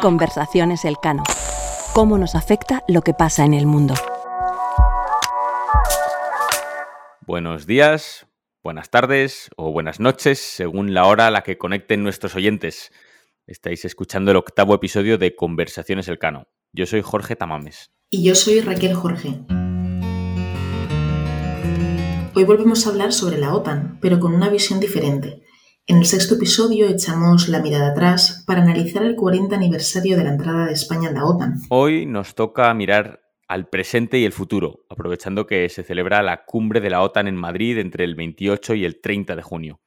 Conversaciones Elcano. ¿Cómo nos afecta lo que pasa en el mundo? Buenos días, buenas tardes o buenas noches, según la hora a la que conecten nuestros oyentes. Estáis escuchando el octavo episodio de Conversaciones Elcano. Yo soy Jorge Tamames. Y yo soy Raquel Jorge. Hoy volvemos a hablar sobre la OTAN, pero con una visión diferente. En el sexto episodio echamos la mirada atrás para analizar el 40 aniversario de la entrada de España en la OTAN. Hoy nos toca mirar al presente y el futuro, aprovechando que se celebra la cumbre de la OTAN en Madrid entre el 28 y el 30 de junio.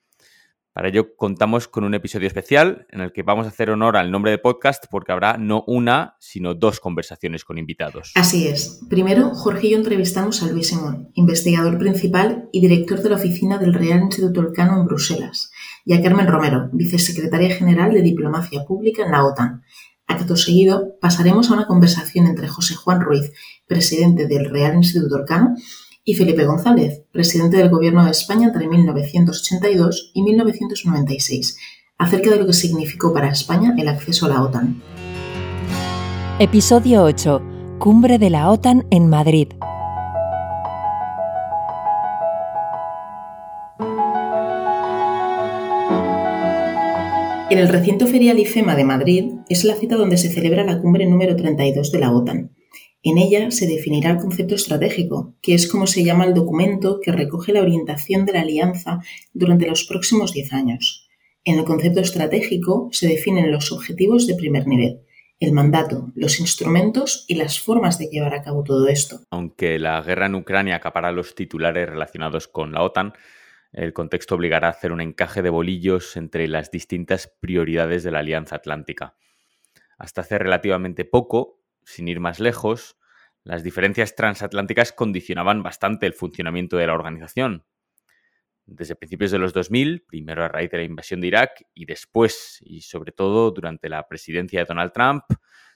Para ello contamos con un episodio especial en el que vamos a hacer honor al nombre del podcast porque habrá no una, sino dos conversaciones con invitados. Así es. Primero, Jorge y yo entrevistamos a Luis Simón, investigador principal y director de la oficina del Real Instituto Elcano en Bruselas, y a Carmen Romero, vicesecretaria general de Diplomacia Pública en la OTAN. Acto seguido, pasaremos a una conversación entre José Juan Ruiz, presidente del Real Instituto Elcano, y Felipe González, presidente del Gobierno de España entre 1982 y 1996, acerca de lo que significó para España el acceso a la OTAN. Episodio 8. Cumbre de la OTAN en Madrid. En el recinto ferial IFEMA de Madrid es la cita donde se celebra la cumbre número 32 de la OTAN. En ella se definirá el concepto estratégico, que es como se llama el documento que recoge la orientación de la alianza durante los próximos diez años. En el concepto estratégico se definen los objetivos de primer nivel, el mandato, los instrumentos y las formas de llevar a cabo todo esto. Aunque la guerra en Ucrania acapara los titulares relacionados con la OTAN, el contexto obligará a hacer un encaje de bolillos entre las distintas prioridades de la Alianza Atlántica. Hasta hace relativamente poco, sin ir más lejos, las diferencias transatlánticas condicionaban bastante el funcionamiento de la organización. Desde principios de los 2000, primero a raíz de la invasión de Irak y después, y sobre todo durante la presidencia de Donald Trump,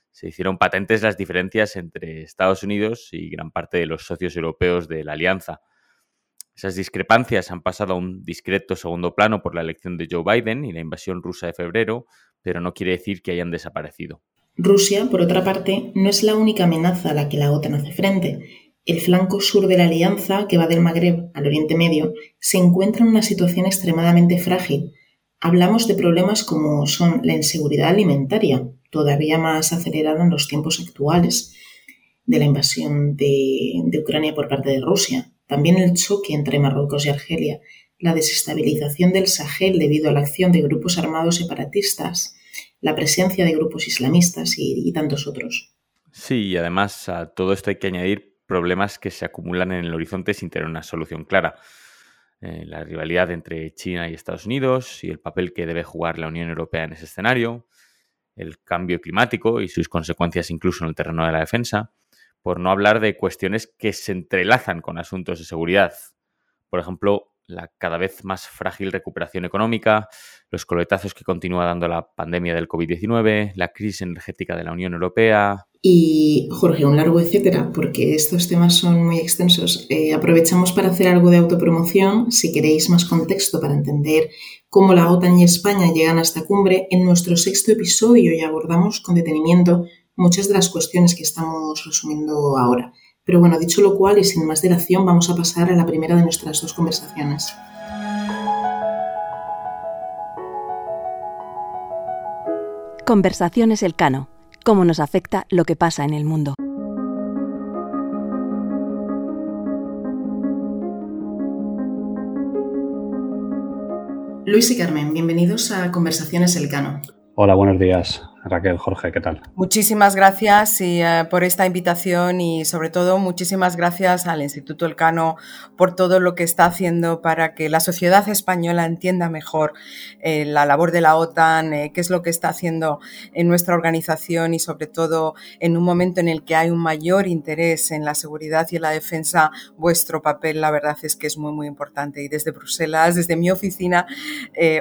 se hicieron patentes las diferencias entre Estados Unidos y gran parte de los socios europeos de la alianza. Esas discrepancias han pasado a un discreto segundo plano por la elección de Joe Biden y la invasión rusa de febrero, pero no quiere decir que hayan desaparecido. Rusia, por otra parte, no es la única amenaza a la que la OTAN hace frente. El flanco sur de la alianza, que va del Magreb al Oriente Medio, se encuentra en una situación extremadamente frágil. Hablamos de problemas como son la inseguridad alimentaria, todavía más acelerada en los tiempos actuales, de la invasión de, de Ucrania por parte de Rusia, también el choque entre Marruecos y Argelia, la desestabilización del Sahel debido a la acción de grupos armados separatistas, la presencia de grupos islamistas y, tantos otros. Sí, y además a todo esto hay que añadir problemas que se acumulan en el horizonte sin tener una solución clara. Eh, la rivalidad entre China y Estados Unidos y el papel que debe jugar la Unión Europea en ese escenario, el cambio climático y sus consecuencias incluso en el terreno de la defensa, por no hablar de cuestiones que se entrelazan con asuntos de seguridad. Por ejemplo, la cada vez más frágil recuperación económica, los coletazos que continúa dando la pandemia del COVID-19, la crisis energética de la Unión Europea. Y Jorge, un largo etcétera, porque estos temas son muy extensos. Eh, aprovechamos para hacer algo de autopromoción. Si queréis más contexto para entender cómo la OTAN y España llegan a esta cumbre, en nuestro sexto episodio ya abordamos con detenimiento muchas de las cuestiones que estamos resumiendo ahora. Pero bueno, dicho lo cual y sin más dilación, vamos a pasar a la primera de nuestras dos conversaciones. Conversaciones Elcano. Cómo nos afecta lo que pasa en el mundo. Luis y Carmen, bienvenidos a Conversaciones Elcano. Hola, buenos días. Raquel, Jorge, ¿qué tal? Muchísimas gracias eh, por esta invitación y sobre todo muchísimas gracias al Instituto Elcano por todo lo que está haciendo para que la sociedad española entienda mejor eh, la labor de la OTAN, eh, qué es lo que está haciendo en nuestra organización y sobre todo en un momento en el que hay un mayor interés en la seguridad y en la defensa, vuestro papel la verdad es que es muy muy importante y desde Bruselas, desde mi oficina,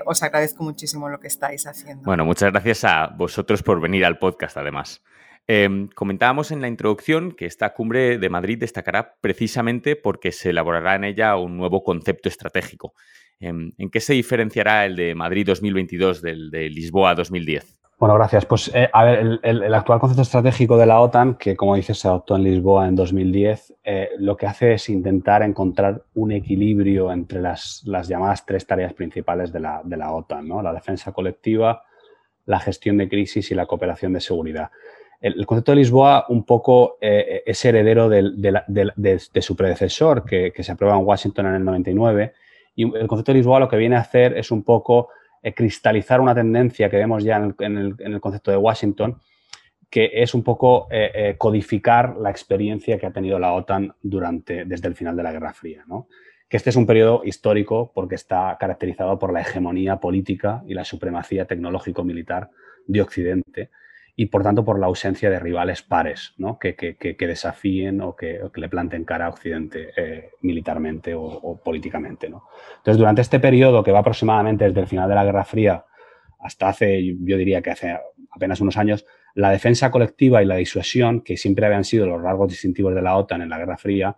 os agradezco muchísimo lo que estáis haciendo. Bueno, muchas gracias a vosotros por venir al podcast, además. Em, comentábamos en la introducción que esta cumbre de Madrid destacará precisamente porque se elaborará en ella un nuevo concepto estratégico, Em, ¿En qué se diferenciará el de Madrid 2022 del de Lisboa 2010? Bueno, gracias. Pues eh, a ver, el, actual concepto estratégico de la OTAN, que como dices se adoptó en Lisboa en 2010, eh, lo que hace es intentar encontrar un equilibrio entre las, llamadas tres tareas principales de la, de la OTAN, ¿no? la defensa colectiva, la gestión de crisis y la cooperación de seguridad. El, concepto de Lisboa un poco eh, es heredero de, su predecesor, que, se aprueba en Washington en el 99, y el concepto de Lisboa lo que viene a hacer es un poco eh, cristalizar una tendencia que vemos ya en el, concepto de Washington, que es un poco eh, codificar la experiencia que ha tenido la OTAN durante, desde el final de la Guerra Fría. Que este es un periodo histórico porque está caracterizado por la hegemonía política y la supremacía tecnológico-militar de Occidente y por tanto por la ausencia de rivales pares ¿no? que, desafíen o que, le planten cara a Occidente eh, militarmente o, políticamente. ¿no? Entonces, durante este periodo que va aproximadamente desde el final de la Guerra Fría hasta hace, yo diría que hace apenas unos años, la defensa colectiva y la disuasión, que siempre habían sido los rasgos distintivos de la OTAN en la Guerra Fría,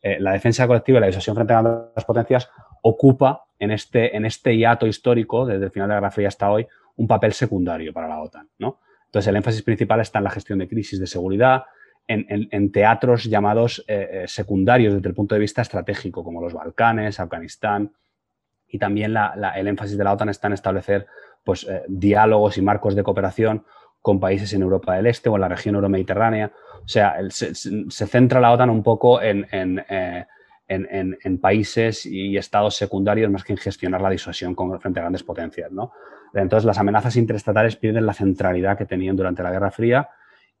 eh, la defensa colectiva y la disuasión frente a las potencias ocupa en este, en este hiato histórico, desde el final de la Guerra Fría hasta hoy, un papel secundario para la OTAN. Entonces, el énfasis principal está en la gestión de crisis de seguridad, en, teatros llamados eh, eh, secundarios desde el punto de vista estratégico, como los Balcanes, Afganistán, y también el énfasis de la OTAN está en establecer pues, diálogos y marcos de cooperación con países en Europa del Este o en la región euromediterránea. O sea, se, centra la OTAN un poco en, en, países y estados secundarios más que en gestionar la disuasión frente a grandes potencias. ¿no? Entonces, las amenazas interestatales pierden la centralidad que tenían durante la Guerra Fría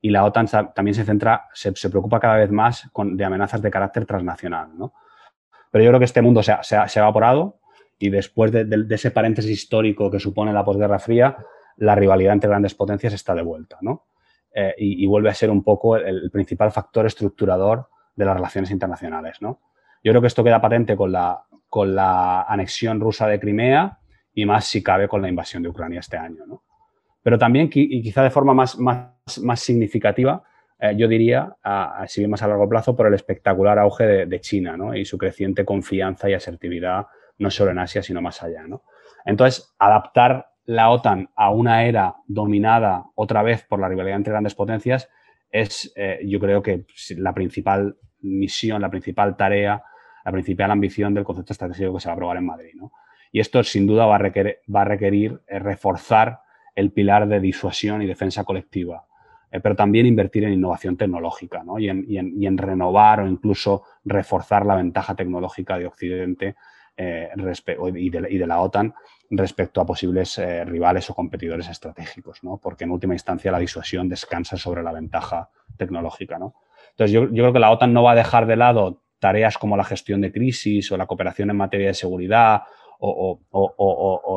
y la OTAN también se centra, se, preocupa cada vez más de amenazas de carácter transnacional. ¿no? Pero yo creo que este mundo se ha, evaporado y después de, ese paréntesis histórico que supone la posguerra fría, la rivalidad entre grandes potencias está de vuelta ¿no? Eh, y, vuelve a ser un poco el, principal factor estructurador de las relaciones internacionales. ¿no? Yo creo que esto queda patente con la, con la anexión rusa de Crimea y más si cabe con la invasión de Ucrania este año. ¿no? Pero también, y quizá de forma más, más, más significativa, eh, yo diría, a, si bien más a largo plazo, por el espectacular auge de, China y su creciente confianza y asertividad, no solo en Asia, sino más allá. ¿no? Entonces, adaptar la OTAN a una era dominada otra vez por la rivalidad entre grandes potencias es, eh, yo creo que la principal misión, la principal tarea, la principal ambición del concepto estratégico que se va a aprobar en Madrid. ¿no? Y esto sin duda va a requerir, va a requerir eh, reforzar el pilar de disuasión y defensa colectiva, eh, pero también invertir en innovación tecnológica ¿no? y, en, renovar o incluso reforzar la ventaja tecnológica de Occidente eh, y, de, la OTAN respecto a posibles rivales o competidores estratégicos, ¿no? porque en última instancia la disuasión descansa sobre la ventaja tecnológica. ¿no? Entonces yo, creo que la OTAN no va a dejar de lado tareas como la gestión de crisis o la cooperación en materia de seguridad o,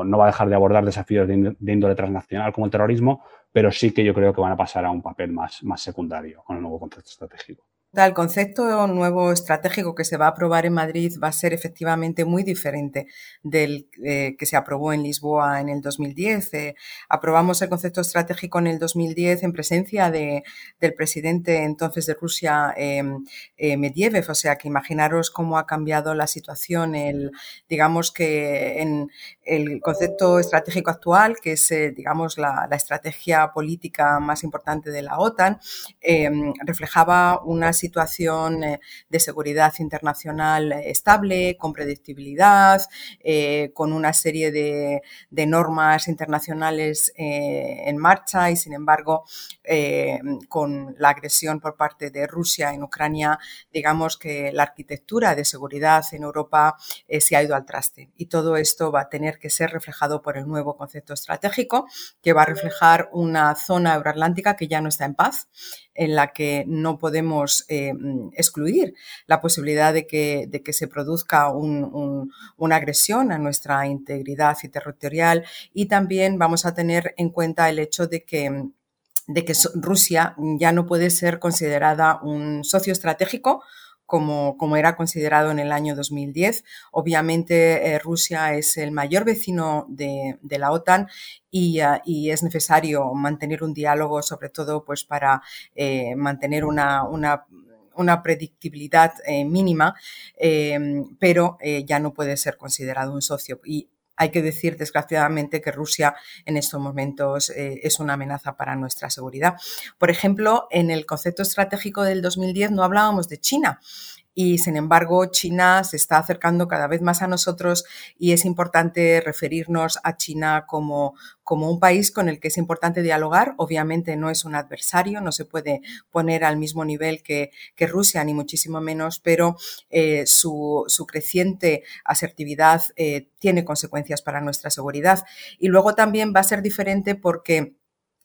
no va a dejar de abordar desafíos de, índole transnacional como el terrorismo, pero sí que yo creo que van a pasar a un papel más, más secundario con el nuevo concepto estratégico. El concepto nuevo estratégico que se va a aprobar en Madrid va a ser efectivamente muy diferente del eh, que se aprobó en Lisboa en el 2010. Eh, aprobamos el concepto estratégico en el 2010 en presencia de, del presidente entonces de Rusia, em, eh, Medvedev. O sea que imaginaros cómo ha cambiado la situación. El, digamos que en el concepto estratégico actual, que es digamos la, la, estrategia política más importante de la OTAN, em, reflejaba unas situación eh, de seguridad internacional eh, estable, con predictibilidad, eh, con una serie de, normas internacionales en marcha y, sin embargo, con la agresión por parte de Rusia en Ucrania, digamos que la arquitectura de seguridad en Europa se ha ido al traste. Y todo esto va a tener que ser reflejado por el nuevo concepto estratégico, que va a reflejar una zona euroatlántica que ya no está en paz, en la que no podemos eh, excluir la posibilidad de que, de que se produzca una agresión a nuestra integridad y territorial y también vamos a tener en cuenta el hecho de que de que Rusia ya no puede ser considerada un socio estratégico como, era considerado en el año 2010. Obviamente eh, Rusia es el mayor vecino de, la OTAN ah, y, es necesario mantener un diálogo, sobre todo pues, para eh, mantener una, una predictibilidad mínima, pero ya no puede ser considerado un socio. Hay que decir, desgraciadamente, que Rusia en estos momentos eh, es una amenaza para nuestra seguridad. Por ejemplo, en el concepto estratégico del 2010 no hablábamos de China y sin embargo China se está acercando cada vez más a nosotros y es importante referirnos a China como, como un país con el que es importante dialogar. Obviamente no es un adversario, no se puede poner al mismo nivel que, Rusia, ni muchísimo menos, pero eh, su, creciente asertividad eh, tiene consecuencias para nuestra seguridad. Y luego también va a ser diferente porque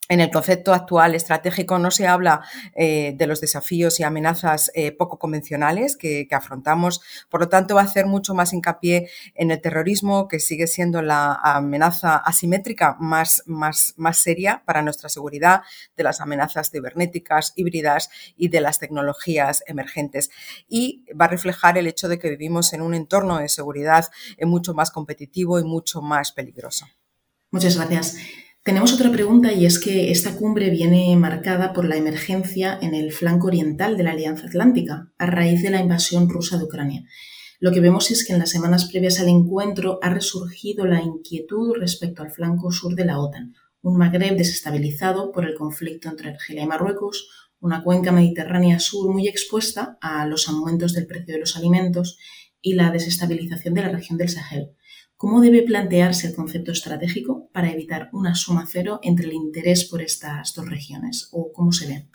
en el concepto actual estratégico no se habla eh, de los desafíos y amenazas eh, poco convencionales que, afrontamos, por lo tanto va a hacer mucho más hincapié en el terrorismo, que sigue siendo la amenaza asimétrica más, más, más seria para nuestra seguridad, de las amenazas cibernéticas, híbridas y de las tecnologías emergentes. Y va a reflejar el hecho de que vivimos en un entorno de seguridad eh, mucho más competitivo y mucho más peligroso. Muchas gracias. Tenemos otra pregunta y es que esta cumbre viene marcada por la emergencia en el flanco oriental de la Alianza Atlántica a raíz de la invasión rusa de Ucrania. Lo que vemos es que en las semanas previas al encuentro ha resurgido la inquietud respecto al flanco sur de la OTAN, un Magreb desestabilizado por el conflicto entre Argelia y Marruecos, una cuenca mediterránea sur muy expuesta a los aumentos del precio de los alimentos y la desestabilización de la región del Sahel. ¿Cómo debe plantearse el concepto estratégico para evitar una suma cero entre el interés por estas dos regiones? ¿O cómo se ve?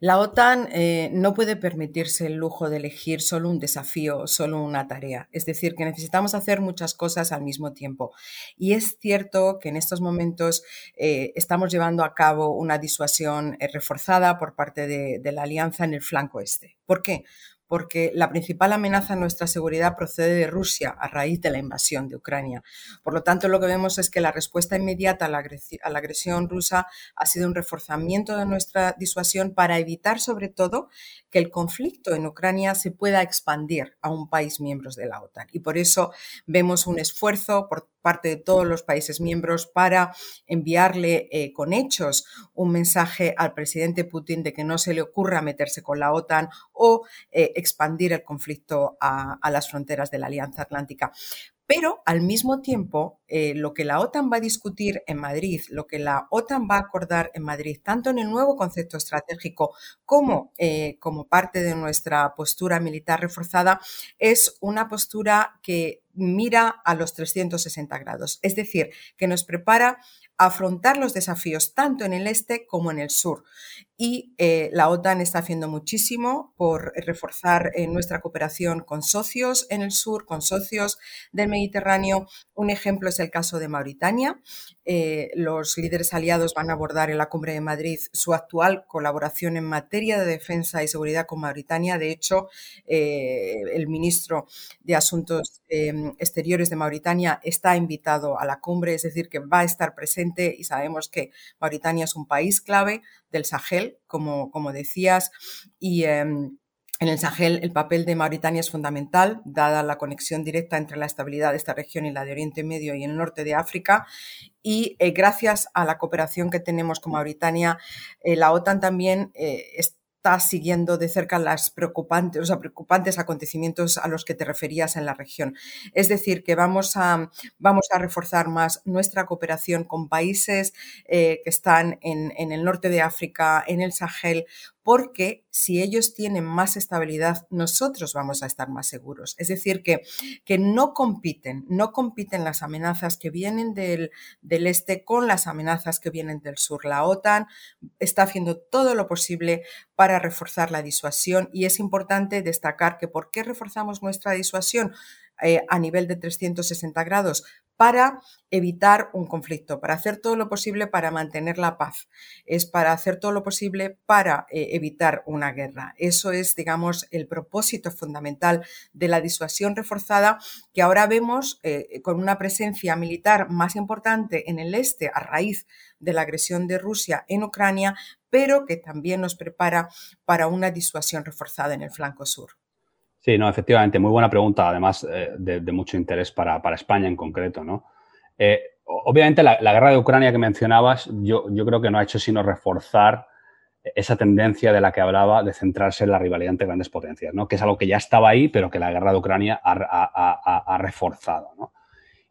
La OTAN eh, no puede permitirse el lujo de elegir solo un desafío, solo una tarea. Es decir, que necesitamos hacer muchas cosas al mismo tiempo. Y es cierto que en estos momentos eh, estamos llevando a cabo una disuasión eh, reforzada por parte de, de la alianza en el flanco este. ¿Por qué? Porque la principal amenaza a nuestra seguridad procede de Rusia a raíz de la invasión de Ucrania. Por lo tanto, lo que vemos es que la respuesta inmediata a la, agresión rusa ha sido un reforzamiento de nuestra disuasión para evitar, sobre todo, que el conflicto en Ucrania se pueda expandir a un país miembro de la OTAN. Y por eso vemos un esfuerzo por parte de todos los países miembros para enviarle eh, con hechos un mensaje al presidente Putin de que no se le ocurra meterse con la OTAN o eh, expandir el conflicto a, a las fronteras de la Alianza Atlántica. Pero al mismo tiempo, eh, lo que la OTAN va a discutir en Madrid, lo que la OTAN va a acordar en Madrid, tanto en el nuevo concepto estratégico como eh, como parte de nuestra postura militar reforzada, es una postura que mira a los 360 grados, es decir, que nos prepara afrontar los desafíos tanto en el este como en el sur. Y eh, la OTAN está haciendo muchísimo por reforzar eh, nuestra cooperación con socios en el sur, con socios del Mediterráneo. Un ejemplo es el caso de Mauritania. Eh, los líderes aliados van a abordar en la Cumbre de Madrid su actual colaboración en materia de defensa y seguridad con Mauritania. De hecho, el ministro de Asuntos Exteriores de Mauritania está invitado a la cumbre, es decir, que va a estar presente y sabemos que Mauritania es un país clave del Sahel, como, como decías, y em, en el Sahel el papel de Mauritania es fundamental, dada la conexión directa entre la estabilidad de esta región y la de Oriente Medio y el norte de África. Y eh, gracias a la cooperación que tenemos con Mauritania, eh, la OTAN también eh, está siguiendo de cerca preocupantes, los preocupantes acontecimientos a los que te referías en la región. Es decir, que vamos a, vamos a reforzar más nuestra cooperación con países eh, que están en el norte de África, en el Sahel, porque si ellos tienen más estabilidad, nosotros vamos a estar más seguros. Es decir, que, que no compiten, no compiten las amenazas que vienen del, del este con las amenazas que vienen del sur. La OTAN está haciendo todo lo posible para reforzar la disuasión y es importante destacar que ¿por qué reforzamos nuestra disuasión? Eh, a nivel de 360 grados para evitar un conflicto, para hacer todo lo posible para mantener la paz, es para hacer todo lo posible para eh, evitar una guerra. Eso es, digamos, el propósito fundamental de la disuasión reforzada que ahora vemos eh, con una presencia militar más importante en el este a raíz de la agresión de Rusia en Ucrania, pero que también nos prepara para una disuasión reforzada en el flanco sur. Sí, no, efectivamente, muy buena pregunta, además eh, de, mucho interés para, España en concreto, ¿no? Eh, obviamente la, guerra de Ucrania que mencionabas, yo, yo, creo que no ha hecho sino reforzar esa tendencia de la que hablaba de centrarse en la rivalidad entre grandes potencias, ¿no? que es algo que ya estaba ahí, pero que la guerra de Ucrania ha, reforzado.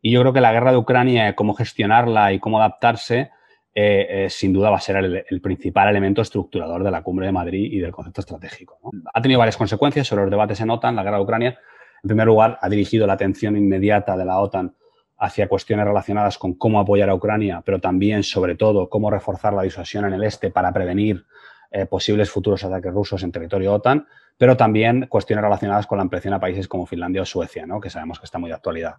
Y yo creo que la guerra de Ucrania, cómo gestionarla y cómo adaptarse, eh, eh, sin duda va a ser el, principal elemento estructurador de la cumbre de Madrid y del concepto estratégico. Ha tenido varias consecuencias sobre los debates en OTAN, la guerra de Ucrania. En primer lugar, ha dirigido la atención inmediata de la OTAN hacia cuestiones relacionadas con cómo apoyar a Ucrania, pero también, sobre todo, cómo reforzar la disuasión en el este para prevenir eh, posibles futuros ataques rusos en territorio OTAN, pero también cuestiones relacionadas con la ampliación a países como Finlandia o Suecia, ¿no? que sabemos que está muy de actualidad.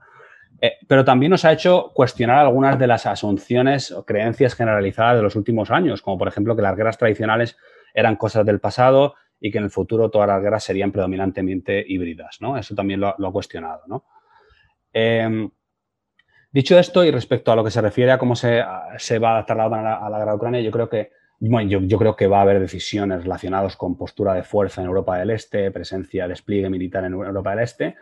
Eh, pero también nos ha hecho cuestionar algunas de las asunciones o creencias generalizadas de los últimos años, como por ejemplo que las guerras tradicionales eran cosas del pasado y que en el futuro todas las guerras serían predominantemente híbridas. ¿no? Eso también lo, ha cuestionado. ¿no? Em, Dicho esto, y respecto a lo que se refiere a cómo se, va a adaptar la OTAN a la, guerra de Ucrania, yo creo que yo, creo que va a haber decisiones relacionadas con postura de fuerza en Europa del Este, presencia, despliegue militar en Europa del Este.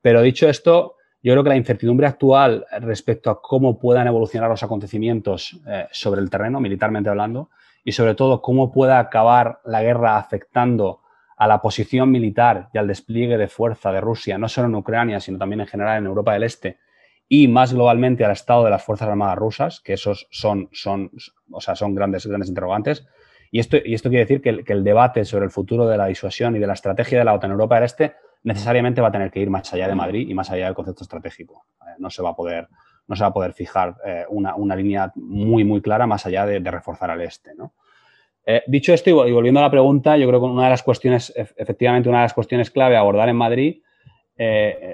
Pero dicho esto, yo creo que la incertidumbre actual respecto a cómo puedan evolucionar los acontecimientos eh, sobre el terreno, militarmente hablando, y sobre todo cómo pueda acabar la guerra afectando a la posición militar y al despliegue de fuerza de Rusia, no solo en Ucrania, sino también en general en Europa del Este, y más globalmente al estado de las Fuerzas Armadas rusas, que esos son, son, o sea, son grandes, grandes interrogantes. Y esto, y esto quiere decir que el, debate sobre el futuro de la disuasión y de la estrategia de la OTAN en Europa del Este necesariamente va a tener que ir más allá de Madrid y más allá del concepto estratégico. Eh, no, se va a poder, no se va a poder fijar eh, una, línea muy, muy clara más allá de, reforzar al este. Eh, dicho esto, y volviendo a la pregunta, yo creo que una de las cuestiones, efectivamente, una de las cuestiones clave a abordar en Madrid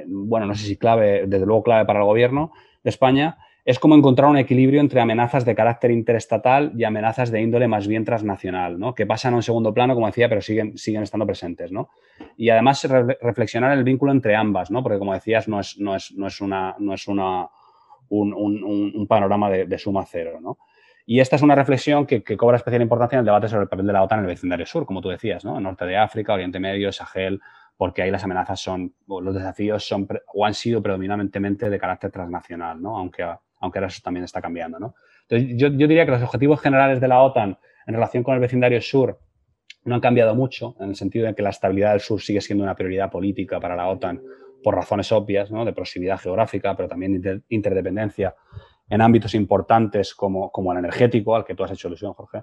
bueno, no sé si clave, desde luego clave para el gobierno de España, es como encontrar un equilibrio entre amenazas de carácter interestatal y amenazas de índole más bien transnacional, ¿no? que pasan a un segundo plano, como decía, pero siguen, siguen estando presentes. ¿no? Y además reflexionar el vínculo entre ambas, ¿no? porque como decías, no es, no es, no es, una, no es una, un, panorama de, suma cero. ¿no? Y esta es una reflexión que, cobra especial importancia en el debate sobre el papel de la OTAN en el vecindario sur, como tú decías, ¿no? norte de África, Oriente Medio, Sahel, porque ahí las amenazas son, los desafíos son o han sido predominantemente de carácter transnacional, ¿no? aunque, aunque ahora eso también está cambiando. ¿no? Entonces, yo, diría que los objetivos generales de la OTAN en relación con el vecindario sur no han cambiado mucho, en el sentido de que la estabilidad del sur sigue siendo una prioridad política para la OTAN por razones obvias, ¿no? de proximidad geográfica, pero también de interdependencia en ámbitos importantes como, como el energético, al que tú has hecho alusión, Jorge,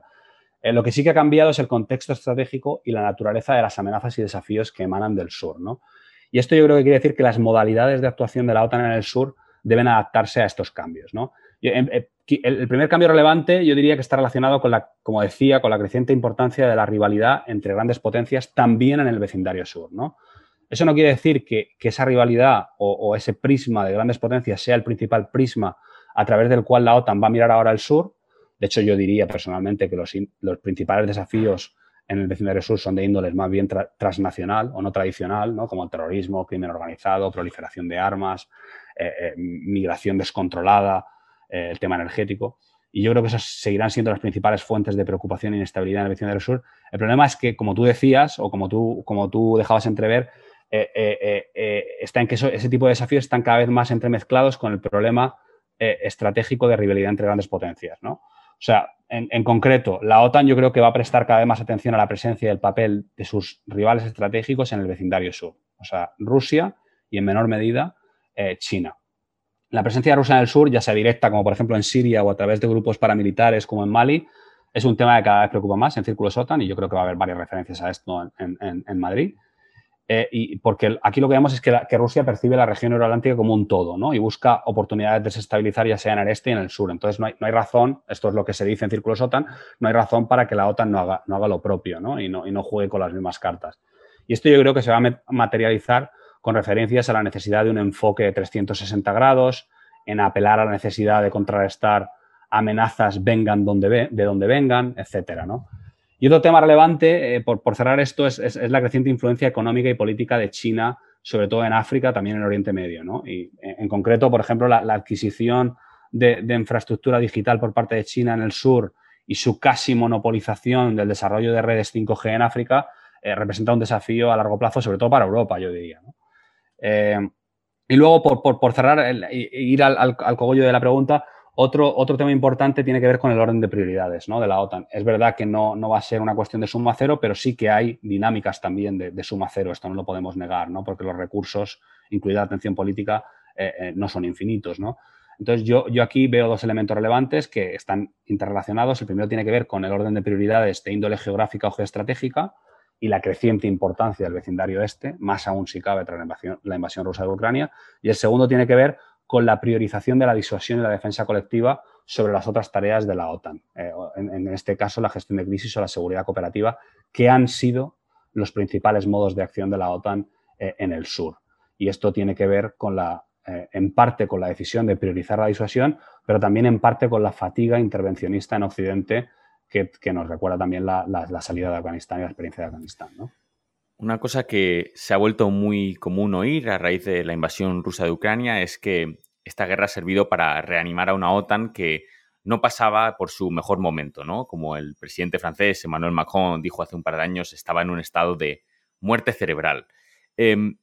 eh, lo que sí que ha cambiado es el contexto estratégico y la naturaleza de las amenazas y desafíos que emanan del sur. ¿no? Y esto yo creo que quiere decir que las modalidades de actuación de la OTAN en el sur deben adaptarse a estos cambios. Em, eh, el primer cambio relevante yo diría que está relacionado con la, como decía, con la creciente importancia de la rivalidad entre grandes potencias también en el vecindario sur. Eso no quiere decir que, esa rivalidad o, ese prisma de grandes potencias sea el principal prisma a través del cual la OTAN va a mirar ahora al sur, de hecho, yo diría personalmente que los, principales desafíos en el vecindario sur son de índoles más bien transnacional o no tradicional, ¿no? como el terrorismo, crimen organizado, proliferación de armas, eh, eh, migración descontrolada, eh, el tema energético. Y yo creo que esas seguirán siendo las principales fuentes de preocupación e inestabilidad en el vecindario sur. El problema es que, como tú decías, o como tú, como tú dejabas entrever, está en que ese tipo de desafíos están cada vez más entremezclados con el problema estratégico de rivalidad entre grandes potencias. ¿no? O sea, en, concreto, la OTAN yo creo que va a prestar cada vez más atención a la presencia y el papel de sus rivales estratégicos en el vecindario sur. O sea, Rusia y en menor medida eh, China. La presencia de Rusia en el sur, ya sea directa, como por ejemplo en Siria o a través de grupos paramilitares como en Mali, es un tema que cada vez preocupa más en círculos OTAN y yo creo que va a haber varias referencias a esto en Madrid. Eh, y porque aquí lo que vemos es que, Rusia percibe la región euroatlántica como un todo, ¿no? Y busca oportunidades de desestabilizar ya sea en el este y en el sur. Entonces no hay, no hay, razón, esto es lo que se dice en círculos OTAN, no hay razón para que la OTAN no haga, no haga lo propio, ¿no? Y, ¿no? y no juegue con las mismas cartas. Y esto yo creo que se va a materializar con referencias a la necesidad de un enfoque de 360 grados, en apelar a la necesidad de contrarrestar amenazas vengan donde de donde vengan, etcétera, ¿no? Y otro tema relevante, eh, por, cerrar esto, es, la creciente influencia económica y política de China, sobre todo en África, también en Oriente Medio. ¿no? Y en, concreto, por ejemplo, la, adquisición de, infraestructura digital por parte de China en el sur y su casi monopolización del desarrollo de redes 5G en África eh, representa un desafío a largo plazo, sobre todo para Europa, yo diría. Eh, y luego, por, cerrar, ir al, al, cogollo de la pregunta, Otro, otro tema importante tiene que ver con el orden de prioridades ¿no? de la OTAN. Es verdad que no, no, va a ser una cuestión de suma cero, pero sí que hay dinámicas también de, suma cero. Esto no lo podemos negar, ¿no? porque los recursos, incluida la atención política, eh, eh, no son infinitos. ¿no? Entonces, yo, yo aquí veo dos elementos relevantes que están interrelacionados. El primero tiene que ver con el orden de prioridades de índole geográfica o geoestratégica y la creciente importancia del vecindario este, más aún si cabe tras la invasión, rusa de Ucrania. Y el segundo tiene que ver con la priorización de la disuasión y la defensa colectiva sobre las otras tareas de la OTAN. Eh, en, este caso, la gestión de crisis o la seguridad cooperativa, que han sido los principales modos de acción de la OTAN eh, en el sur. Y esto tiene que ver con la, eh, en parte con la decisión de priorizar la disuasión, pero también en parte con la fatiga intervencionista en Occidente que, nos recuerda también la, salida de Afganistán y la experiencia de Afganistán. Una cosa que se ha vuelto muy común oír a raíz de la invasión rusa de Ucrania es que esta guerra ha servido para reanimar a una OTAN que no pasaba por su mejor momento, ¿no? Como el presidente francés Emmanuel Macron dijo hace un par de años, estaba en un estado de muerte cerebral. Em,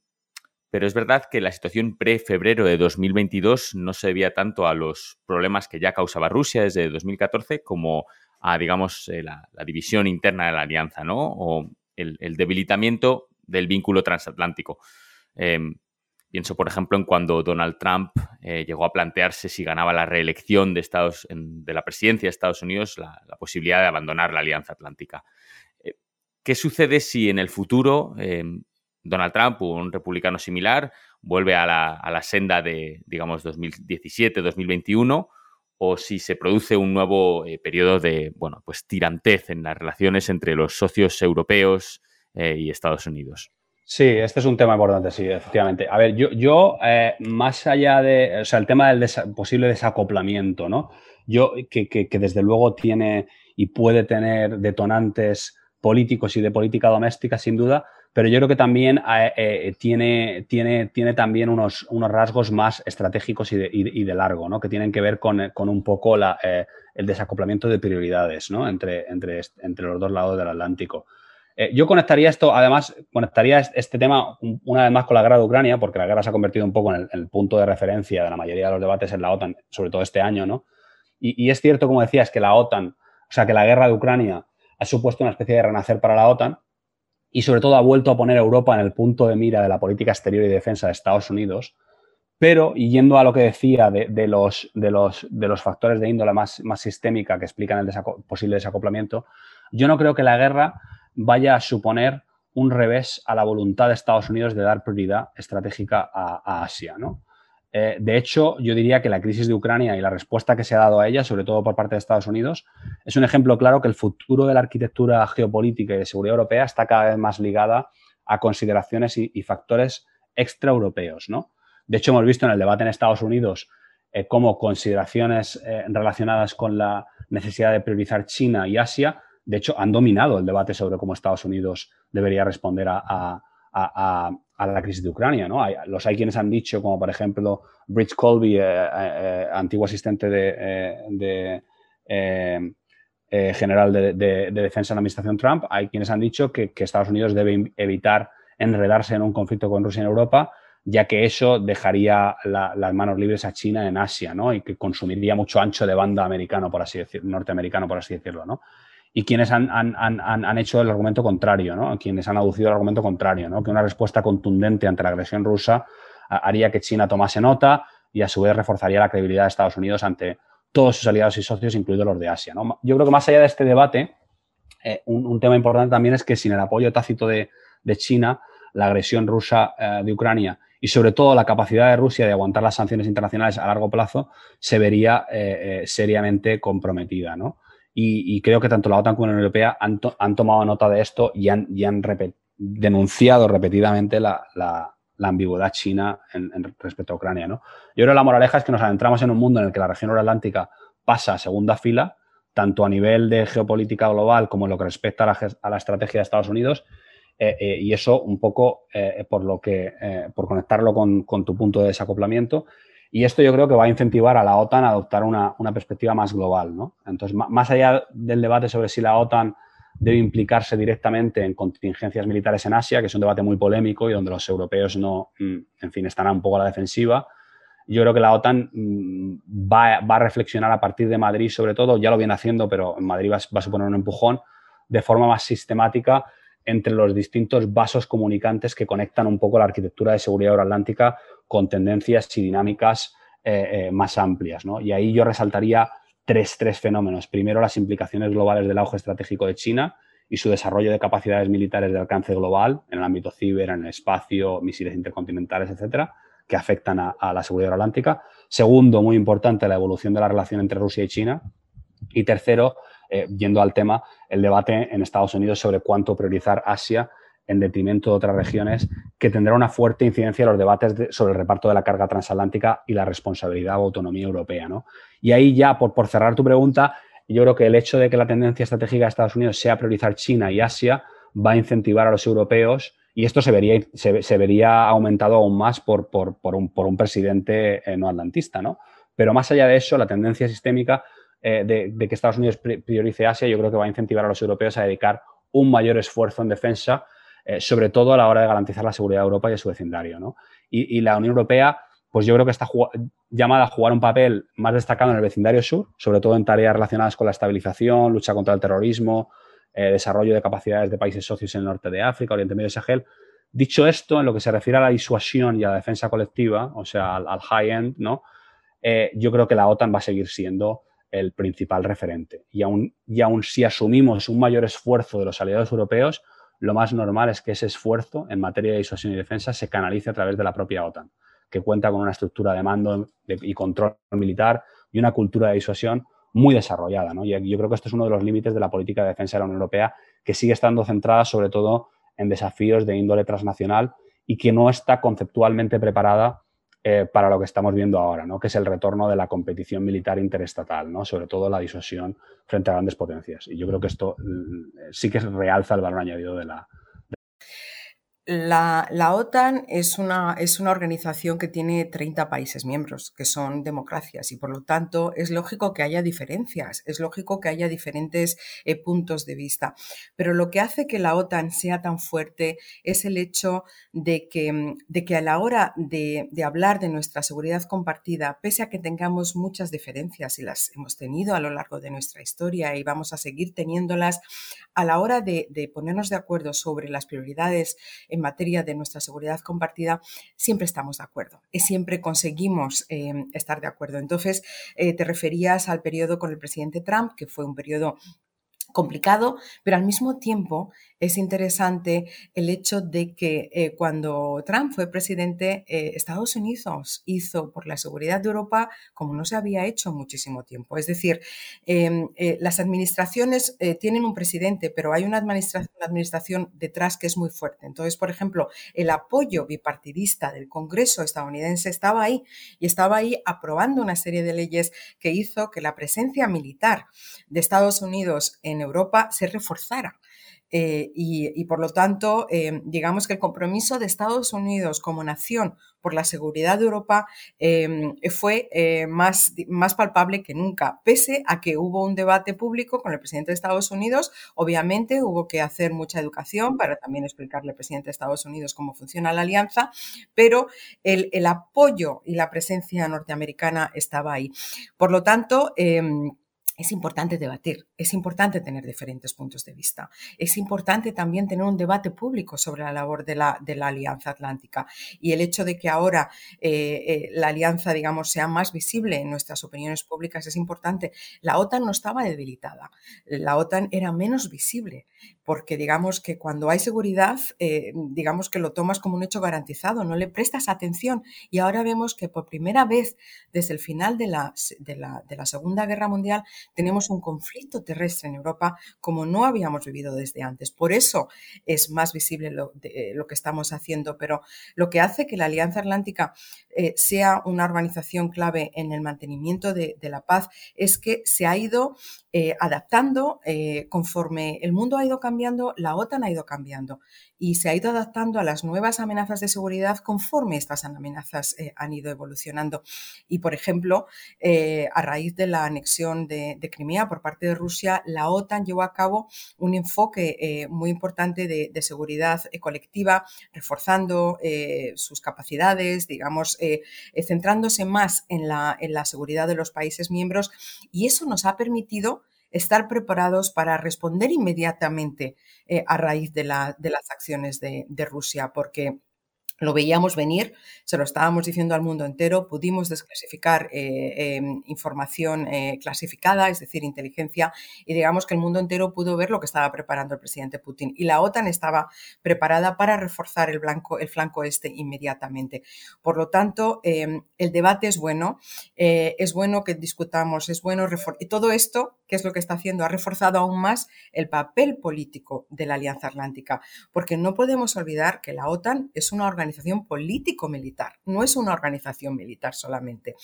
pero es verdad que la situación pre-febrero de 2022 no se debía tanto a los problemas que ya causaba Rusia desde 2014 como a, digamos, eh, la, división interna de la alianza, ¿no? O el, debilitamiento del vínculo transatlántico. Em, pienso, por ejemplo, en cuando Donald Trump eh, llegó a plantearse si ganaba la reelección de, Estados, de la presidencia de Estados Unidos la, posibilidad de abandonar la Alianza Atlántica. Eh, ¿Qué sucede si en el futuro em, Donald Trump o un republicano similar vuelve a la, a la senda de, digamos, 2017-2021? O si se produce un nuevo eh, periodo de, bueno, pues tirantez en las relaciones entre los socios europeos eh, y Estados Unidos. Sí, este es un tema importante, sí, efectivamente. A ver, yo, yo eh, más allá de, o sea, el tema del posible desacoplamiento, ¿no? Yo, que, que, que, desde luego tiene y puede tener detonantes políticos y de política doméstica, sin duda, pero yo creo que también eh, eh, tiene, tiene, tiene también unos, unos rasgos más estratégicos y de, y, de largo, ¿no? que tienen que ver con, con un poco la, eh, el desacoplamiento de prioridades ¿no? entre, entre, entre los dos lados del Atlántico. yo conectaría esto, además, conectaría este tema una vez más con la guerra de Ucrania, porque la guerra se ha convertido un poco en el, punto de referencia de la mayoría de los debates en la OTAN, sobre todo este año, ¿no? Y, y es cierto, como decías, que la OTAN, o sea, que la guerra de Ucrania ha supuesto una especie de renacer para la OTAN, y sobre todo ha vuelto a poner a Europa en el punto de mira de la política exterior y defensa de Estados Unidos, pero, yendo a lo que decía de, los, de, los, de los, factores de índole más, más, sistémica que explican el posible desacoplamiento, yo no creo que la guerra vaya a suponer un revés a la voluntad de Estados Unidos de dar prioridad estratégica a, a Asia. ¿no? Eh, de hecho, yo diría que la crisis de Ucrania y la respuesta que se ha dado a ella, sobre todo por parte de Estados Unidos, es un ejemplo claro que el futuro de la arquitectura geopolítica y de seguridad europea está cada vez más ligada a consideraciones y, factores extraeuropeos. De hecho, hemos visto en el debate en Estados Unidos eh, cómo consideraciones eh, relacionadas con la necesidad de priorizar China y Asia, de hecho, han dominado el debate sobre cómo Estados Unidos debería responder a la crisis de Ucrania. ¿no? Hay, los hay quienes han dicho, como por ejemplo Rich Colby, eh, eh, eh, antiguo asistente de, general de, defensa en la administración Trump, hay quienes han dicho que, Estados Unidos debe evitar enredarse en un conflicto con Rusia en Europa, ya que eso dejaría las manos libres a China en Asia, ¿no? Y que consumiría mucho ancho de banda americano, por así decirlo, norteamericano, por así decirlo, ¿no? Y quienes han, han, han, han, hecho el argumento contrario, ¿no? quienes han aducido el argumento contrario, ¿no? que una respuesta contundente ante la agresión rusa haría que China tomase nota y a su vez reforzaría la credibilidad de Estados Unidos ante todos sus aliados y socios, incluidos los de Asia. Yo creo que más allá de este debate, eh, un, tema importante también es que sin el apoyo tácito de, de China, la agresión rusa eh, de Ucrania y sobre todo la capacidad de Rusia de aguantar las sanciones internacionales a largo plazo se vería eh, seriamente comprometida. ¿no? Y, creo que tanto la OTAN como la Unión Europea han, tomado nota de esto y han, denunciado repetidamente la, ambigüedad china en, respecto a Ucrania. ¿no? Yo creo que la moraleja es que nos adentramos en un mundo en el que la región euroatlántica pasa a segunda fila, tanto a nivel de geopolítica global como en lo que respecta a la, estrategia de Estados Unidos. Eh, eh, y eso un poco eh, por lo que, por conectarlo con, con, tu punto de desacoplamiento, y esto yo creo que va a incentivar a la OTAN a adoptar una, perspectiva más global. ¿no? Entonces, más allá del debate sobre si la OTAN debe implicarse directamente en contingencias militares en Asia, que es un debate muy polémico y donde los europeos no, mm, en fin, están un poco a la defensiva, yo creo que la OTAN mm, va, a reflexionar a partir de Madrid, sobre todo, ya lo viene haciendo, pero en Madrid va, a suponer un empujón, de forma más sistemática entre los distintos vasos comunicantes que conectan un poco la arquitectura de seguridad euroatlántica con tendencias y dinámicas eh, eh, más amplias. Y ahí yo resaltaría tres, tres fenómenos. Primero, las implicaciones globales del auge estratégico de China y su desarrollo de capacidades militares de alcance global en el ámbito ciber, en el espacio, misiles intercontinentales, etcétera que afectan a, la seguridad atlántica. Segundo, muy importante, la evolución de la relación entre Rusia y China. Y tercero, eh, yendo al tema, el debate en Estados Unidos sobre cuánto priorizar Asia en detrimento de otras regiones, que tendrá una fuerte incidencia en los debates sobre el reparto de la carga transatlántica y la responsabilidad o autonomía europea. ¿no? Y ahí ya, por, por cerrar tu pregunta, yo creo que el hecho de que la tendencia estratégica de Estados Unidos sea priorizar China y Asia va a incentivar a los europeos y esto se vería, se, vería aumentado aún más por, un, presidente eh, no atlantista, ¿no? Pero más allá de eso, la tendencia sistémica eh, de, que Estados Unidos priorice Asia, yo creo que va a incentivar a los europeos a dedicar un mayor esfuerzo en defensa, eh, sobre todo a la hora de garantizar la seguridad de Europa y de su vecindario, ¿no? Y, la Unión Europea, pues yo creo que está llamada a jugar un papel más destacado en el vecindario sur, sobre todo en tareas relacionadas con la estabilización, lucha contra el terrorismo, eh, desarrollo de capacidades de países socios en el norte de África, Oriente Medio y Sahel. Dicho esto, en lo que se refiere a la disuasión y a la defensa colectiva, o sea, al, high-end, ¿no? Eh, yo creo que la OTAN va a seguir siendo el principal referente. Y aún, y aún si asumimos un mayor esfuerzo de los aliados europeos, lo más normal es que ese esfuerzo en materia de disuasión y defensa se canalice a través de la propia OTAN, que cuenta con una estructura de mando y control militar y una cultura de disuasión muy desarrollada. Y yo creo que esto es uno de los límites de la política de defensa de la Unión Europea, que sigue estando centrada sobre todo en desafíos de índole transnacional y que no está conceptualmente preparada eh, para lo que estamos viendo ahora, ¿no? que es el retorno de la competición militar interestatal, ¿no? sobre todo la disuasión frente a grandes potencias. Y yo creo que esto mm, sí que realza el valor añadido de la, la, OTAN es una, es una, organización que tiene 30 países miembros, que son democracias, y por lo tanto es lógico que haya diferencias, es lógico que haya diferentes eh, puntos de vista. Pero lo que hace que la OTAN sea tan fuerte es el hecho de que, de que a la hora de, hablar de nuestra seguridad compartida, pese a que tengamos muchas diferencias y las hemos tenido a lo largo de nuestra historia y vamos a seguir teniéndolas, a la hora de, de ponernos de acuerdo sobre las prioridades, en materia de nuestra seguridad compartida, siempre estamos de acuerdo y siempre conseguimos em, estar de acuerdo. Entonces, eh, te referías al periodo con el presidente Trump, que fue un periodo complicado, pero al mismo tiempo es interesante el hecho de que eh, cuando Trump fue presidente, eh, Estados Unidos hizo por la seguridad de Europa como no se había hecho muchísimo tiempo. Es decir, em, eh, las administraciones tienen un presidente, pero hay una administración, una administración detrás que es muy fuerte. Entonces, por ejemplo, el apoyo bipartidista del Congreso estadounidense estaba ahí y estaba ahí aprobando una serie de leyes que hizo que la presencia militar de Estados Unidos en Europa se reforzara. Eh, y, por lo tanto, eh, digamos que el compromiso de Estados Unidos como nación por la seguridad de Europa eh, fue más, más palpable que nunca, pese a que hubo un debate público con el presidente de Estados Unidos. Obviamente hubo que hacer mucha educación para también explicarle al presidente de Estados Unidos cómo funciona la alianza, pero el, el apoyo y la presencia norteamericana estaba ahí. Por lo tanto, es importante debatir, es importante tener diferentes puntos de vista, es importante también tener un debate público sobre la labor de la, Alianza Atlántica. Y el hecho de que ahora eh, eh, la alianza, digamos, sea más visible en nuestras opiniones públicas es importante. La OTAN no estaba debilitada, la OTAN era menos visible porque digamos que cuando hay seguridad, eh, digamos que lo tomas como un hecho garantizado, no le prestas atención y ahora vemos que por primera vez desde el final de la, de la, de la Segunda Guerra Mundial tenemos un conflicto terrestre en Europa como no habíamos vivido desde antes. Por eso es más visible lo, de, lo que estamos haciendo, pero lo que hace que la Alianza Atlántica eh, sea una organización clave en el mantenimiento de, la paz es que se ha ido eh, adaptando eh, conforme el mundo ha ido cambiando, la OTAN ha ido cambiando y se ha ido adaptando a las nuevas amenazas de seguridad conforme estas amenazas eh, han ido evolucionando. Y, por ejemplo, a raíz de la anexión de, Crimea por parte de Rusia, la OTAN llevó a cabo un enfoque eh, muy importante de, seguridad colectiva, reforzando sus capacidades, digamos, centrándose más en la seguridad de los países miembros y eso nos ha permitido estar preparados para responder inmediatamente a raíz de, las acciones de, de Rusia, porque lo veíamos venir, se lo estábamos diciendo al mundo entero, pudimos desclasificar eh, em, información eh, clasificada, es decir, inteligencia, y digamos que el mundo entero pudo ver lo que estaba preparando el presidente Putin. Y la OTAN estaba preparada para reforzar el, blanco, el flanco este inmediatamente. Por lo tanto, em, el debate es bueno, eh, es bueno que discutamos, es bueno y todo esto, ¿qué es lo que está haciendo? Ha reforzado aún más el papel político de la Alianza Atlántica, porque no podemos olvidar que la OTAN es una organización político-militar, no es una organización militar solamente.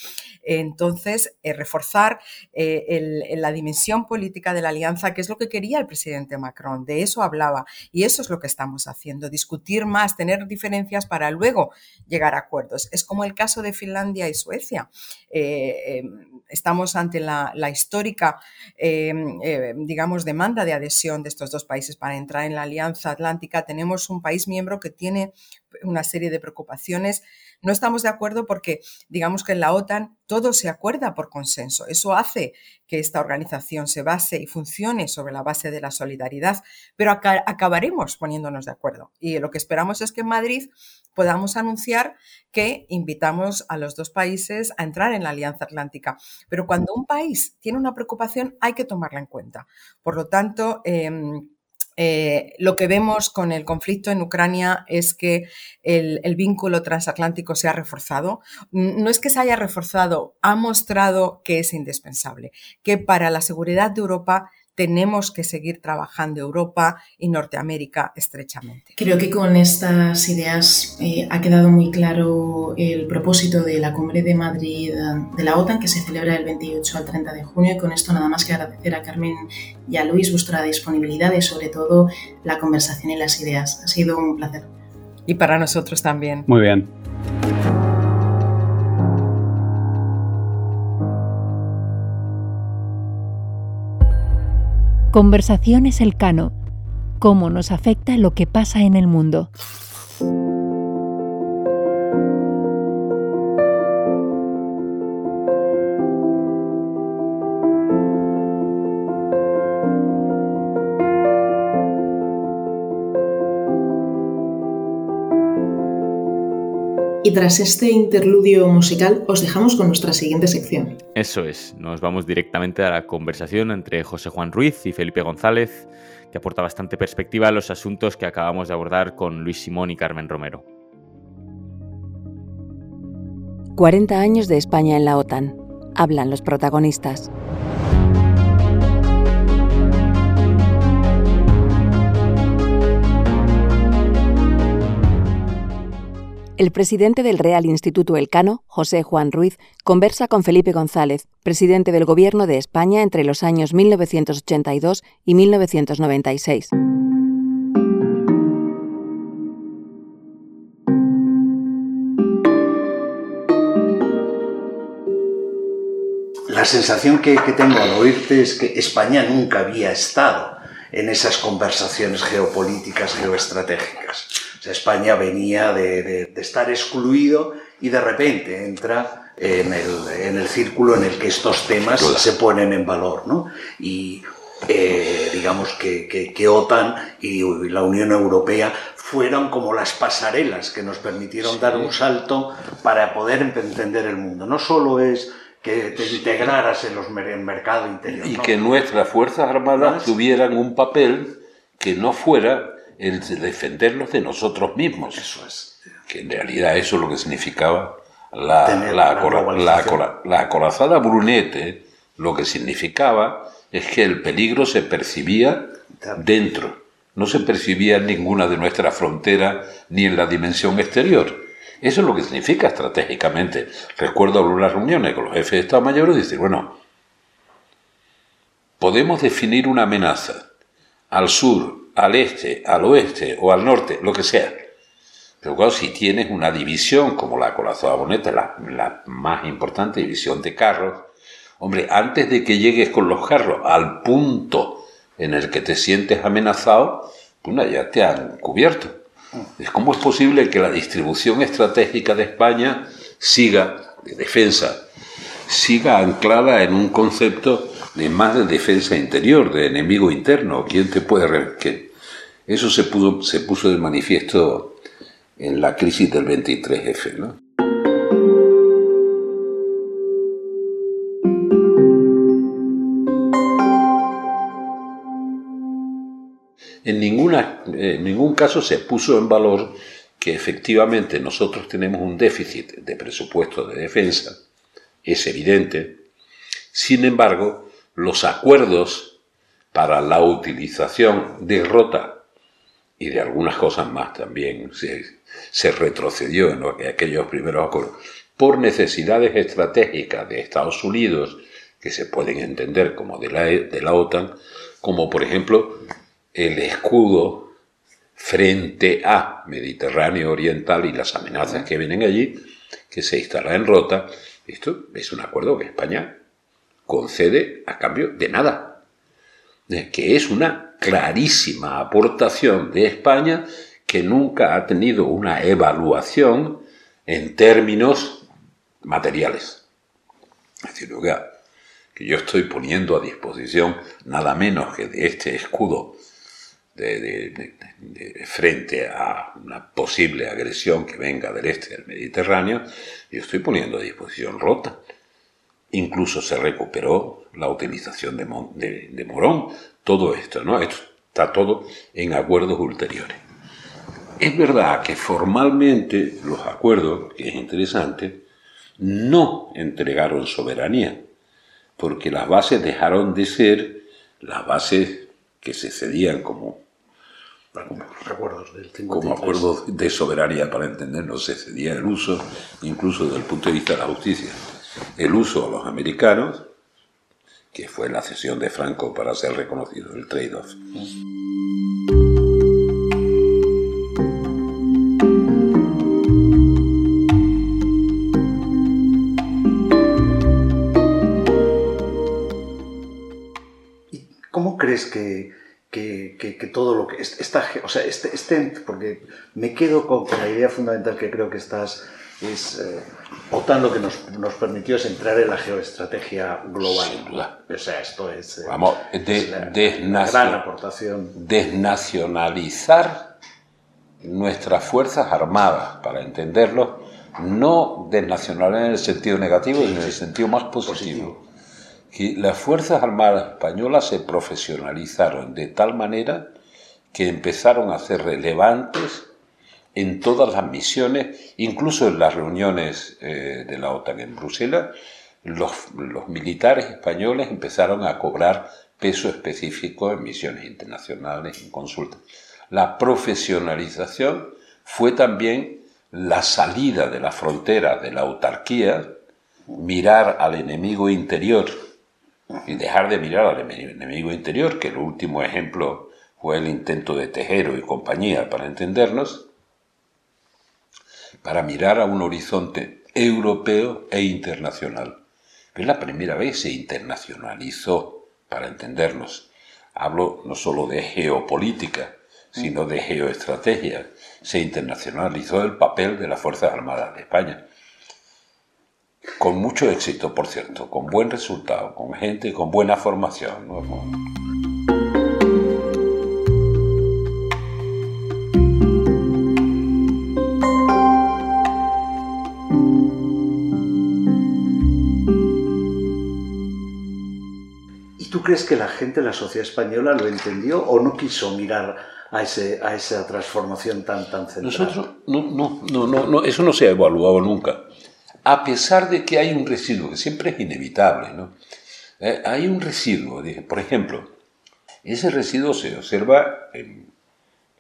Entonces, eh, reforzar eh, la dimensión política de la alianza, que es lo que quería el presidente Macron, de eso hablaba y eso es lo que estamos haciendo, discutir más, tener diferencias para luego llegar a acuerdos. Es como el caso de Finlandia y Suecia. Eh, estamos ante la, histórica, digamos, demanda de adhesión de estos dos países para entrar en la Alianza Atlántica. Tenemos un país miembro que tiene una serie de preocupaciones. No estamos de acuerdo porque, digamos que en la OTAN todo se acuerda por consenso. Eso hace que esta organización se base y funcione sobre la base de la solidaridad, pero acabaremos poniéndonos de acuerdo. Y lo que esperamos es que en Madrid podamos anunciar que invitamos a los dos países a entrar en la Alianza Atlántica. Pero cuando un país tiene una preocupación, hay que tomarla en cuenta. Por lo tanto, em, eh, lo que vemos con el conflicto en Ucrania es que el, el, vínculo transatlántico se ha reforzado. No es que se haya reforzado, ha mostrado que es indispensable, que para la seguridad de Europa tenemos que seguir trabajando Europa y Norteamérica estrechamente. Creo que con estas ideas eh, ha quedado muy claro el propósito de la Cumbre de Madrid de la OTAN que se celebra del 28 al 30 de junio y con esto nada más que agradecer a Carmen y a Luis vuestra disponibilidad y sobre todo la conversación y las ideas. Ha sido un placer. Y para nosotros también. Muy bien. Conversaciones Elcano. ¿Cómo nos afecta lo que pasa en el mundo? Y tras este interludio musical os dejamos con nuestra siguiente sección. Eso es, nos vamos directamente a la conversación entre José Juan Ruiz y Felipe González, que aporta bastante perspectiva a los asuntos que acabamos de abordar con Luis Simón y Carmen Romero. 40 años de España en la OTAN. Hablan los protagonistas. El presidente del Real Instituto Elcano, José Juan Ruiz, conversa con Felipe González, presidente del Gobierno de España entre los años 1982 y 1996. La sensación que, tengo al oírte es que España nunca había estado en esas conversaciones geopolíticas, geoestratégicas. España venía de, estar excluido y de repente entra en el, círculo en el que estos temas se ponen en valor. Y eh, digamos que, OTAN y la Unión Europea fueron como las pasarelas que nos permitieron dar un salto para poder entender el mundo. No solo es que te integraras en los el mercado interior. Y que nuestras Fuerzas Armadas tuvieran un papel que no fuera el defenderlos de nosotros mismos. Eso es. Que en realidad eso es lo que significaba la, la, la, acorazada Brunete, lo que significaba es que el peligro se percibía dentro, no se percibía en ninguna de nuestras fronteras ni en la dimensión exterior. Eso es lo que significa estratégicamente. Recuerdo algunas reuniones con los jefes de Estado Mayor y decir, bueno, podemos definir una amenaza al sur, al este, al oeste o al norte, lo que sea. Pero claro, si tienes una división como la Corazón Boneta, la, la más importante división de carros, Hombre, antes de que llegues con los carros al punto en el que te sientes amenazado, pues ya te han cubierto. ¿Cómo es posible que la distribución estratégica de España siga, de defensa, siga anclada en un concepto de más de defensa interior, de enemigo interno? ¿Quién te puede... Que eso se, pudo, se puso de manifiesto en la crisis del 23F, ¿no? En, ninguna, en ningún caso se puso en valor que efectivamente nosotros tenemos un déficit de presupuesto de defensa, es evidente. Sin embargo, los acuerdos para la utilización de rota y de algunas cosas más también se, retrocedió en aquellos primeros acuerdos por necesidades estratégicas de Estados Unidos que se pueden entender como de la, de la OTAN, como por ejemplo el escudo frente a Mediterráneo Oriental y las amenazas que vienen allí, que se instala en Rota. Esto es un acuerdo que España concede a cambio de nada, que es una clarísima aportación de España que nunca ha tenido una evaluación en términos materiales. Es decir, que yo estoy poniendo a disposición nada menos que de este escudo frente a una posible agresión que venga del este del Mediterráneo, yo estoy poniendo a disposición rota. Incluso se recuperó la utilización de, de Morón. Todo esto, ¿no? Esto está todo en acuerdos ulteriores. Es verdad que formalmente los acuerdos, que es interesante, no entregaron soberanía, porque las bases dejaron de ser las bases que se cedían como como recuerdos del Como acuerdo de soberanía, para entendernos, se cedía el uso, incluso desde el punto de vista de la justicia, el uso a los americanos, que fue la cesión de Franco para ser reconocido, el trade-off. ¿Cómo crees que, que, todo lo que... Esta, o sea, este, este, porque me quedo con, la idea fundamental que creo que estás... Es, eh, OTAN lo que nos, nos, permitió es entrar en la geoestrategia global. O sea, esto es... Eh, Vamos, de, gran aportación. Desnacionalizar nuestras Fuerzas Armadas, para entenderlo, no desnacionalizar en el sentido negativo, sino en el sentido más positivo que las Fuerzas Armadas Españolas se profesionalizaron de tal manera que empezaron a ser relevantes en todas las misiones, incluso en las reuniones eh, de la OTAN en Bruselas, los, los, militares españoles empezaron a cobrar peso específico en misiones internacionales, en consultas. La profesionalización fue también la salida de la frontera de la autarquía, mirar al enemigo interior y dejar de mirar al enemigo interior, que el último ejemplo fue el intento de Tejero y compañía, para entendernos, para mirar a un horizonte europeo e internacional. Es la primera vez que se internacionalizó, para entendernos. Hablo no solo de geopolítica, sino de geoestrategia. Se internacionalizó el papel de las Fuerzas Armadas de España. Con mucho éxito, por cierto, con buen resultado, con gente con buena formación. ¿Y crees que la gente, la sociedad española, lo entendió o no quiso mirar a, ese, a esa transformación tan, tan central? Nosotros, no, no, no, no, eso no se ha evaluado nunca a pesar de que hay un residuo, que siempre es inevitable, ¿no? Eh, hay un residuo, por ejemplo, ese residuo se observa en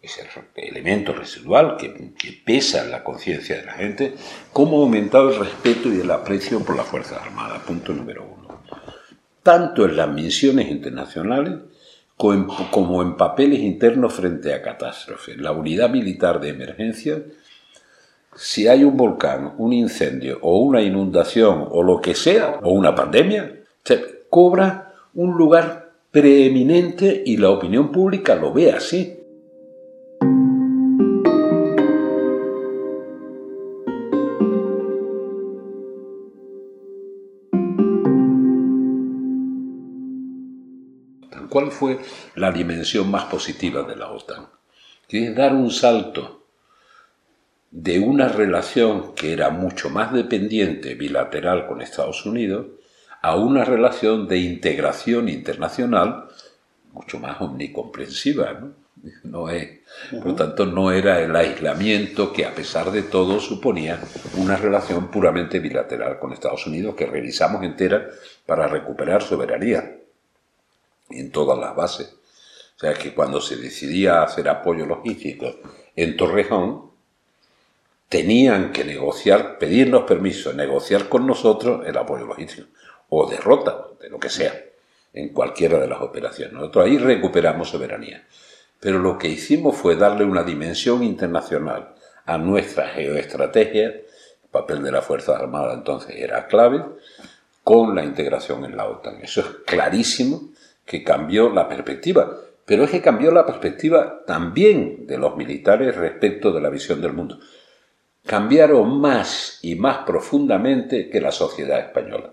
ese elemento residual que, que pesa en la conciencia de la gente, cómo ha aumentado el respeto y el aprecio por las Fuerzas Armadas, punto número uno. Tanto en las misiones internacionales como en papeles internos frente a catástrofes. La unidad militar de emergencia si hay un volcán, un incendio o una inundación o lo que sea, o una pandemia, Se cobra un lugar preeminente y la opinión pública lo ve así. ¿Cuál fue la dimensión más positiva de la OTAN? Que es dar un salto de una relación que era mucho más dependiente bilateral con Estados Unidos a una relación de integración internacional mucho más omnicomprensiva. ¿no? No es, por lo tanto, no era el aislamiento que a pesar de todo suponía una relación puramente bilateral con Estados Unidos que revisamos entera para recuperar soberanía en todas las bases. O sea que cuando se decidía hacer apoyo logístico en Torrejón, tenían que negociar, pedirnos permiso, negociar con nosotros el apoyo logístico, o derrota, de lo que sea, en cualquiera de las operaciones. Nosotros ahí recuperamos soberanía. Pero lo que hicimos fue darle una dimensión internacional a nuestra geoestrategia, el papel de la Fuerza Armada entonces era clave, con la integración en la OTAN. Eso es clarísimo que cambió la perspectiva, pero es que cambió la perspectiva también de los militares respecto de la visión del mundo. Cambiaron más y más profundamente que la sociedad española.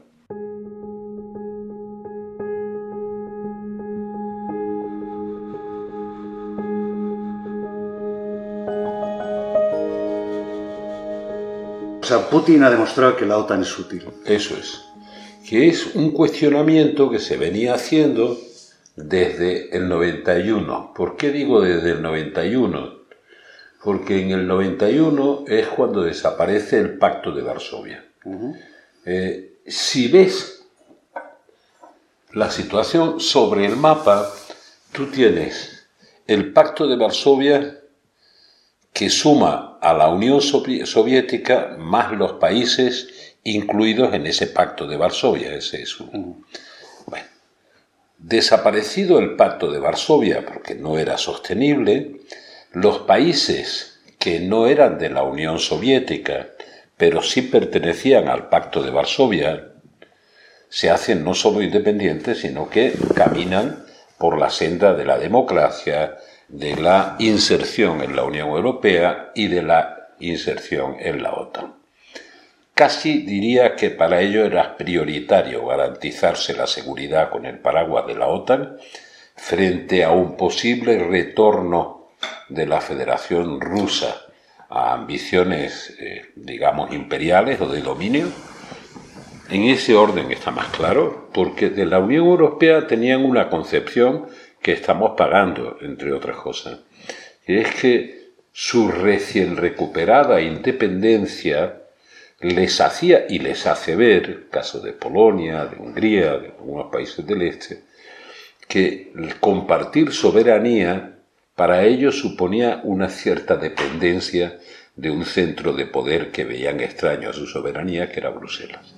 O sea, Putin ha demostrado que la OTAN es útil. Eso es que es un cuestionamiento que se venía haciendo desde el 91. ¿Por qué digo desde el 91? Porque en el 91 es cuando desaparece el Pacto de Varsovia. Eh, si ves la situación sobre el mapa, tú tienes el Pacto de Varsovia que suma a la Unión Soviética más los países incluidos en ese pacto de Varsovia. Ese es un... Desaparecido el pacto de Varsovia porque no era sostenible, los países que no eran de la Unión Soviética, pero sí pertenecían al pacto de Varsovia, se hacen no solo independientes, sino que caminan por la senda de la democracia, de la inserción en la Unión Europea y de la inserción en la OTAN. Casi diría que para ello era prioritario garantizarse la seguridad con el paraguas de la OTAN frente a un posible retorno de la Federación Rusa a ambiciones, eh, digamos, imperiales o de dominio. En ese orden está más claro, porque de la Unión Europea tenían una concepción que estamos pagando, entre otras cosas, y es que su recién recuperada independencia les hacía y les hace ver, caso de Polonia, de Hungría, de algunos países del este, que compartir soberanía para ellos suponía una cierta dependencia de un centro de poder que veían extraño a su soberanía, que era Bruselas.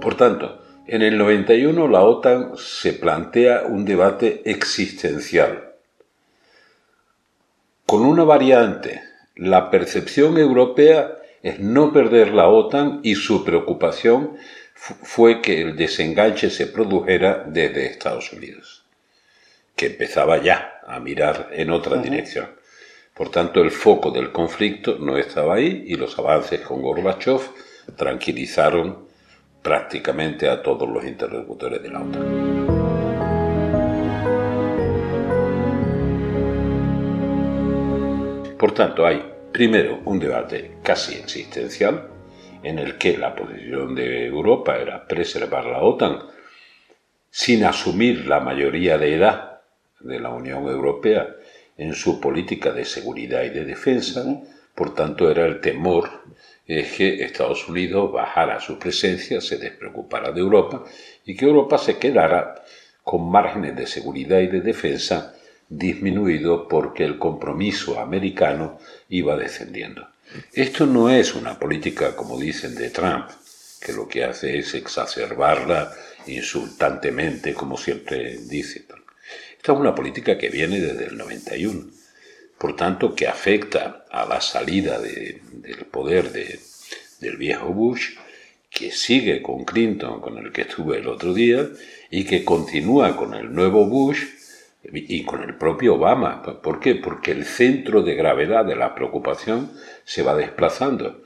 Por tanto, en el 91 la OTAN se plantea un debate existencial, con una variante. La percepción europea es no perder la OTAN y su preocupación fue que el desenganche se produjera desde Estados Unidos, que empezaba ya a mirar en otra dirección. Por tanto, el foco del conflicto no estaba ahí y los avances con Gorbachev tranquilizaron prácticamente a todos los interlocutores de la OTAN. Por tanto, hay primero un debate casi existencial en el que la posición de Europa era preservar la OTAN sin asumir la mayoría de edad de la Unión Europea en su política de seguridad y de defensa, por tanto era el temor es que Estados Unidos bajara su presencia, se despreocupara de Europa y que Europa se quedara con márgenes de seguridad y de defensa disminuido porque el compromiso americano iba descendiendo. Esto no es una política, como dicen, de Trump, que lo que hace es exacerbarla insultantemente, como siempre dice. Esta es una política que viene desde el 91, por tanto que afecta a la salida del poder del viejo Bush, que sigue con Clinton, con el que estuve el otro día, y que continúa con el nuevo Bush y con el propio Obama. ¿Por qué? Porque el centro de gravedad de la preocupación se va desplazando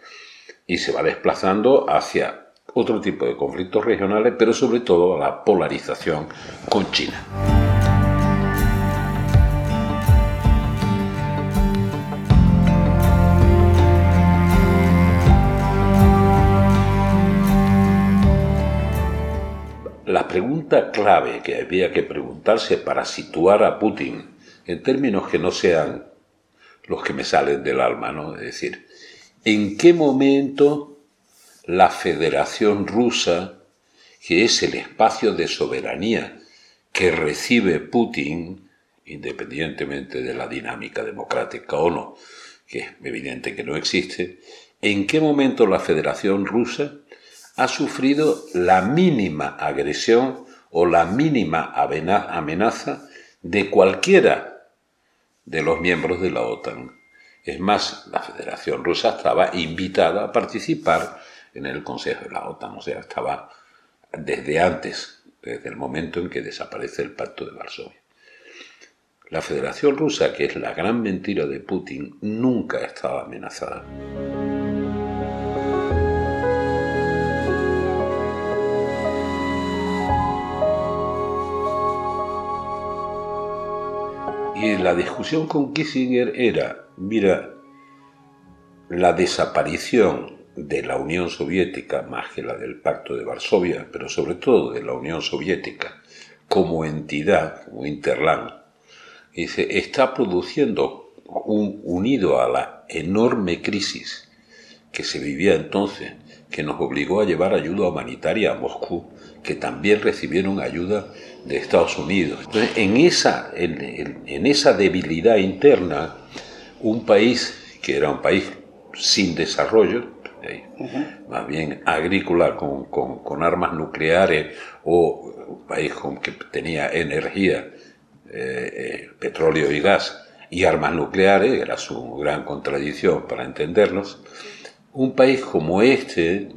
y se va desplazando hacia otro tipo de conflictos regionales, pero sobre todo a la polarización con China. La pregunta clave que había que preguntarse para situar a Putin en términos que no sean los que me salen del alma, ¿no? Es decir, ¿en qué momento la Federación Rusa, que es el espacio de soberanía que recibe Putin, independientemente de la dinámica democrática o no, que es evidente que no existe, ¿en qué momento la Federación Rusa ha sufrido la mínima agresión o la mínima amenaza de cualquiera de los miembros de la OTAN? Es más, la Federación Rusa estaba invitada a participar en el Consejo de la OTAN, o sea, estaba desde antes, desde el momento en que desaparece el Pacto de Varsovia. La Federación Rusa, que es la gran mentira de Putin, nunca estaba amenazada. Y la discusión con Kissinger era, mira, la desaparición de la Unión Soviética, más que la del Pacto de Varsovia, pero sobre todo de la Unión Soviética, como entidad, como Interland, dice, está produciendo un, unido a la enorme crisis que se vivía entonces, que nos obligó a llevar ayuda humanitaria a Moscú, que también recibieron ayuda de Estados Unidos. Entonces, en esa, en esa debilidad interna, un país que era un país sin desarrollo, más bien agrícola con, armas nucleares o un país que tenía energía, eh, eh, petróleo y gas y armas nucleares, era su gran contradicción para entendernos, un país como este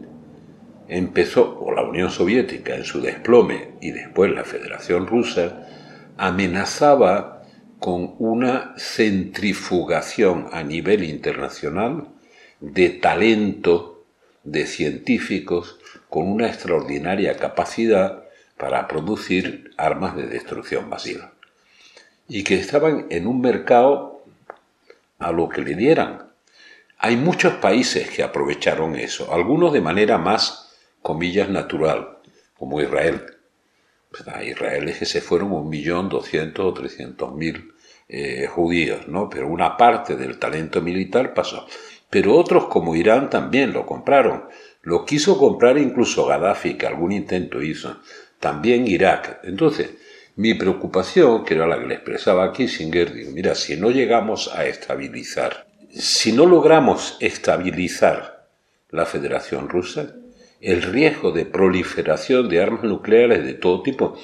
empezó, o la Unión Soviética en su desplome y después la Federación Rusa, amenazaba con una centrifugación a nivel internacional de talento de científicos con una extraordinaria capacidad para producir armas de destrucción masiva. Y que estaban en un mercado a lo que le dieran. Hay muchos países que aprovecharon eso, algunos de manera más, comillas, natural, como Israel. Pues a Israel es que se fueron un millón doscientos o trescientos mil eh, judíos, ¿no? Pero una parte del talento militar pasó pero otros como Irán también lo compraron. Lo quiso comprar incluso Gaddafi, que algún intento hizo. También Irak. Entonces, mi preocupación, que era la que le expresaba Kissinger, digo, mira, si no llegamos a estabilizar, si no logramos estabilizar la Federación Rusa, el riesgo de proliferación de armas nucleares de todo tipo,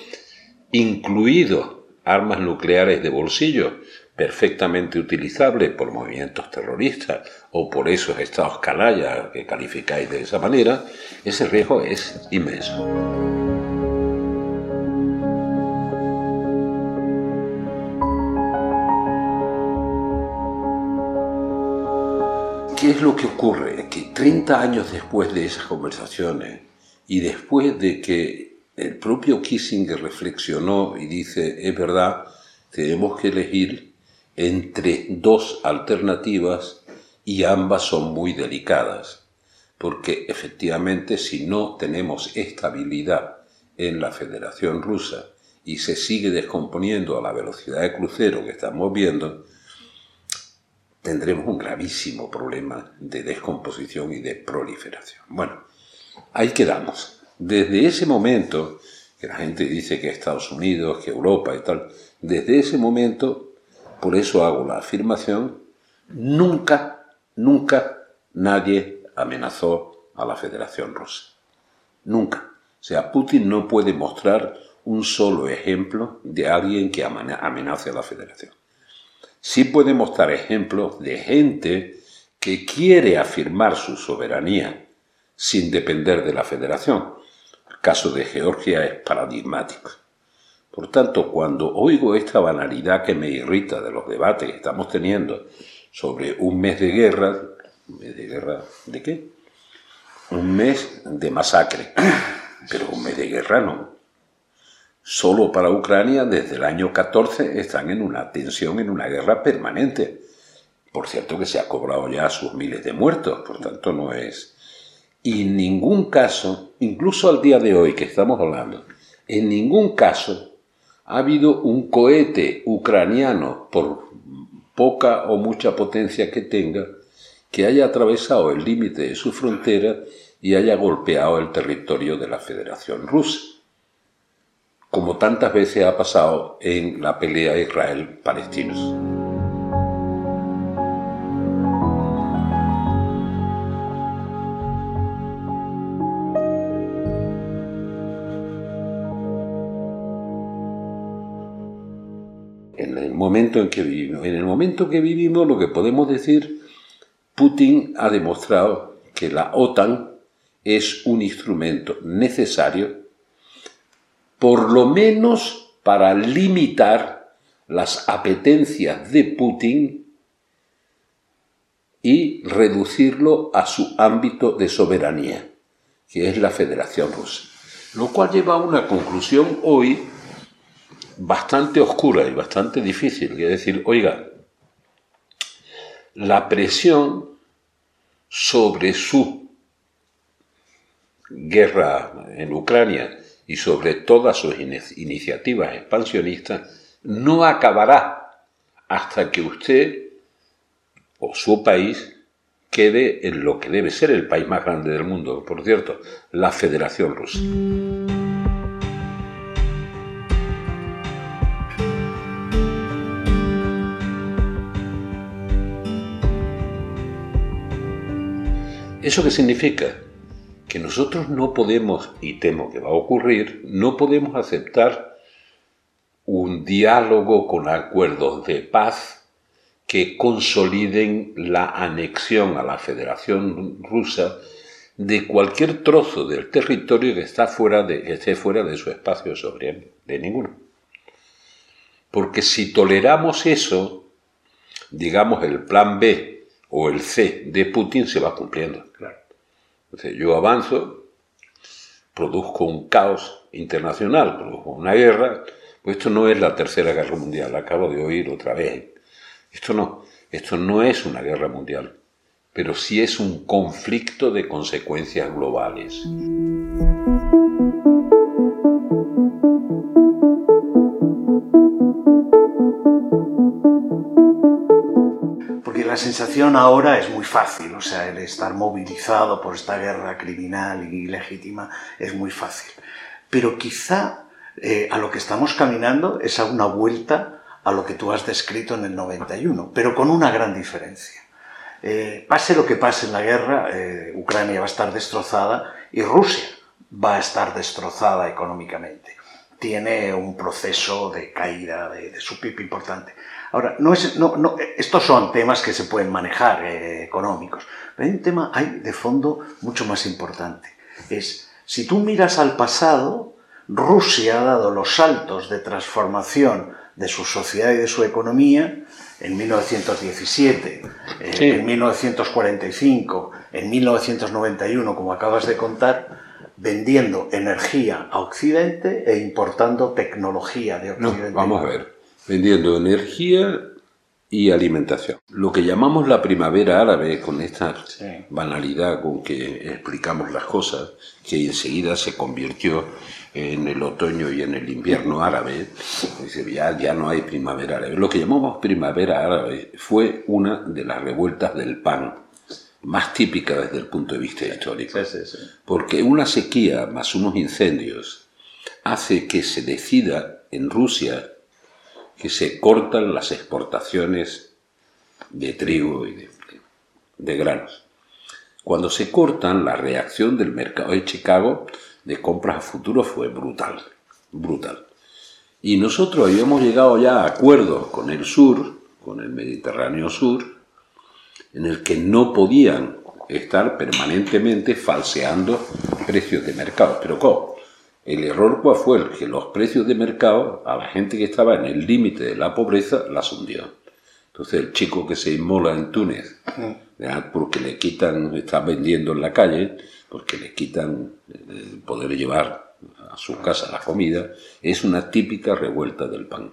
incluido armas nucleares de bolsillo, perfectamente utilizable por movimientos terroristas o por esos estados canalla que calificáis de esa manera, ese riesgo es inmenso. ¿Qué es lo que ocurre? Que 30 años después de esas conversaciones y después de que el propio Kissinger reflexionó y dice, es verdad, tenemos que elegir entre dos alternativas y ambas son muy delicadas, porque efectivamente si no tenemos estabilidad en la Federación Rusa y se sigue descomponiendo a la velocidad de crucero que estamos viendo, tendremos un gravísimo problema de descomposición y de proliferación. Bueno, ahí quedamos. Desde ese momento, que la gente dice que Estados Unidos, que Europa y tal, desde ese momento por eso hago la afirmación, nunca, nunca nadie amenazó a la Federación Rusa. Nunca. O sea, Putin no puede mostrar un solo ejemplo de alguien que amenace a la federación. Sí podemos dar ejemplos de gente que quiere afirmar su soberanía sin depender de la federación. El caso de Georgia es paradigmático. Por tanto, cuando oigo esta banalidad que me irrita de los debates que estamos teniendo sobre un mes de guerra, ¿un mes de guerra de qué? Un mes de masacre, pero un mes de guerra no. Solo para Ucrania desde el año 14 están en una tensión, en una guerra permanente. Por cierto que se ha cobrado ya sus miles de muertos, por tanto no es... Y en ningún caso, incluso al día de hoy que estamos hablando, en ningún caso ha habido un cohete ucraniano, por poca o mucha potencia que tenga, que haya atravesado el límite de su frontera y haya golpeado el territorio de la Federación Rusa, como tantas veces ha pasado en la pelea Israel-Palestinos. momento en que vivimos. En el momento que vivimos, lo que podemos decir, Putin ha demostrado que la OTAN es un instrumento necesario, por lo menos para limitar las apetencias de Putin y reducirlo a su ámbito de soberanía, que es la Federación Rusa. Lo cual lleva a una conclusión hoy bastante oscura y bastante difícil, es decir, oiga, la presión sobre su guerra en Ucrania y sobre todas sus iniciativas expansionistas no acabará hasta que usted o su país quede en lo que debe ser el país más grande del mundo, por cierto, la Federación Rusa. ¿Eso qué significa? Que nosotros no podemos, y temo que va a ocurrir, no podemos aceptar un diálogo con acuerdos de paz que consoliden la anexión a la Federación Rusa de cualquier trozo del territorio que, está fuera de, que esté fuera de su espacio soberano, de ninguno. Porque si toleramos eso, digamos el plan B o el C de Putin se va cumpliendo. Entonces, yo avanzo, produzco un caos internacional, produzco una guerra, pues esto no es la tercera guerra mundial, acabo de oír otra vez. Esto no, esto no es una guerra mundial, pero sí es un conflicto de consecuencias globales. La sensación ahora es muy fácil, o sea, el estar movilizado por esta guerra criminal y ilegítima es muy fácil. Pero quizá eh, a lo que estamos caminando es a una vuelta a lo que tú has descrito en el 91, pero con una gran diferencia. Eh, pase lo que pase en la guerra, eh, Ucrania va a estar destrozada y Rusia va a estar destrozada económicamente. Tiene un proceso de caída de, de su PIB importante. Ahora, no es, no, no, estos son temas que se pueden manejar eh, económicos, pero hay un tema hay de fondo mucho más importante. Es, si tú miras al pasado, Rusia ha dado los saltos de transformación de su sociedad y de su economía en 1917, eh, en 1945, en 1991, como acabas de contar, vendiendo energía a Occidente e importando tecnología de Occidente. vamos a ver vendiendo energía y alimentación. Lo que llamamos la primavera árabe, con esta banalidad con que explicamos las cosas, que enseguida se convirtió en el otoño y en el invierno árabe, ya, ya no hay primavera árabe. Lo que llamamos primavera árabe fue una de las revueltas del pan más típica desde el punto de vista histórico. Porque una sequía más unos incendios hace que se decida en Rusia que se cortan las exportaciones de trigo y de, granos. Cuando se cortan, la reacción del mercado de Chicago de compras a futuro fue brutal. brutal. Y nosotros habíamos llegado ya a acuerdos con el sur, con el Mediterráneo Sur, en el que no podían estar permanentemente falseando precios de mercado. Pero ¿cómo? El error cuál fue el que los precios de mercado a la gente que estaba en el límite de la pobreza las hundió. Entonces el chico que se inmola en Túnez, porque le quitan, está vendiendo en la calle, porque le quitan el poder llevar a su casa la comida, es una típica revuelta del pan.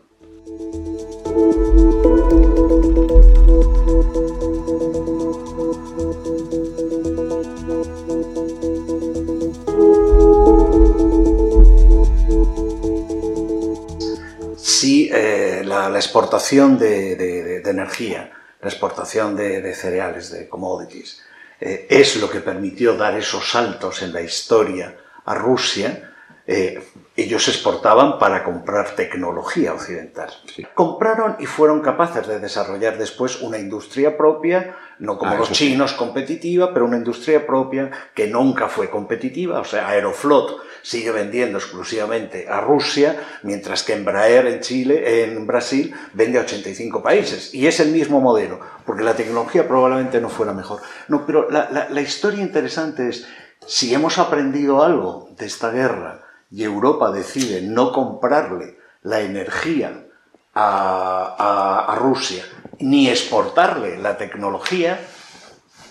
Sí, eh, la, exportación de, energía, la exportación de, cereales, de commodities, eh, es lo que permitió dar esos saltos en la historia a Rusia, eh, ellos exportaban para comprar tecnología occidental. Compraron y fueron capaces de desarrollar después una industria propia, no como ah, los chinos competitiva, pero una industria propia que nunca fue competitiva. O sea, Aeroflot sigue vendiendo exclusivamente a Rusia, mientras que Embraer en Chile, en Brasil, vende a 85 países. Y es el mismo modelo, porque la tecnología probablemente no fuera mejor. No, pero la, historia interesante es, si hemos aprendido algo de esta guerra, y Europa decide no comprarle la energía a, Rusia ni exportarle la tecnología,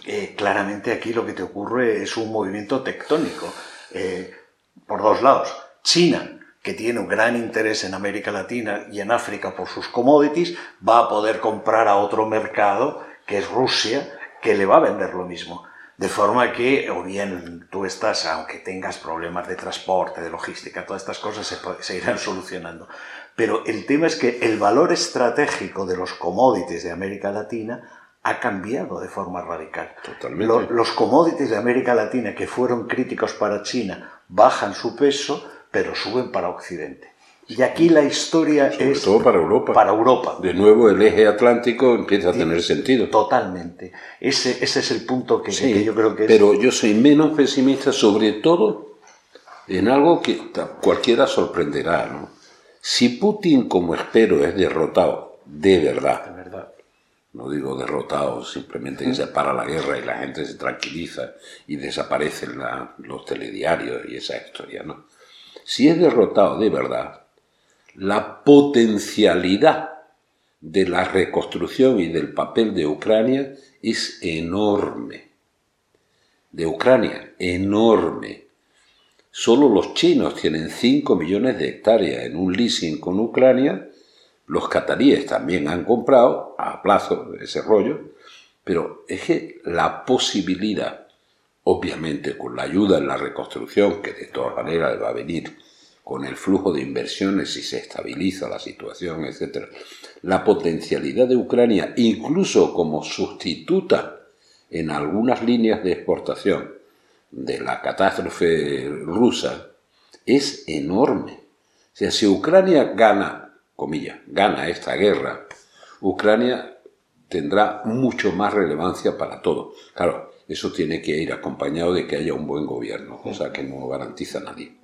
eh, claramente aquí lo que te ocurre es un movimiento tectónico. Eh, por dos lados. China, que tiene un gran interés en América Latina y en África por sus commodities, va a poder comprar a otro mercado, que es Rusia, que le va a vender lo mismo. De forma que, o bien tú estás, aunque tengas problemas de transporte, de logística, todas estas cosas se, irán solucionando. Pero el tema es que el valor estratégico de los commodities de América Latina ha cambiado de forma radical. Totalmente. Los, commodities de América Latina que fueron críticos para China bajan su peso, pero suben para Occidente. Y aquí la historia es... todo para Europa. Para Europa. De nuevo el eje atlántico empieza a tener sentido. Totalmente. Ese, ese es el punto que, yo creo que es... Pero yo soy menos pesimista sobre todo en algo que cualquiera sorprenderá. ¿no? Si Putin, como espero, es derrotado de verdad. No digo derrotado, simplemente que se para la guerra y la gente se tranquiliza y desaparecen los telediarios y esa historia, ¿no? Si es derrotado de verdad, la potencialidad de la reconstrucción y del papel de Ucrania es enorme. De Ucrania, enorme. Solo los chinos tienen 5 millones de hectáreas en un leasing con Ucrania. Los cataríes también han comprado a plazo ese rollo. Pero es que la posibilidad, obviamente con la ayuda en la reconstrucción, que de todas maneras va a venir con el flujo de inversiones si se estabiliza la situación, etc. La potencialidad de Ucrania, incluso como sustituta en algunas líneas de exportación de la catástrofe rusa, es enorme. O sea, si Ucrania gana, comillas, gana esta guerra, Ucrania tendrá mucho más relevancia para todo. Claro, eso tiene que ir acompañado de que haya un buen gobierno, cosa que no garantiza nadie.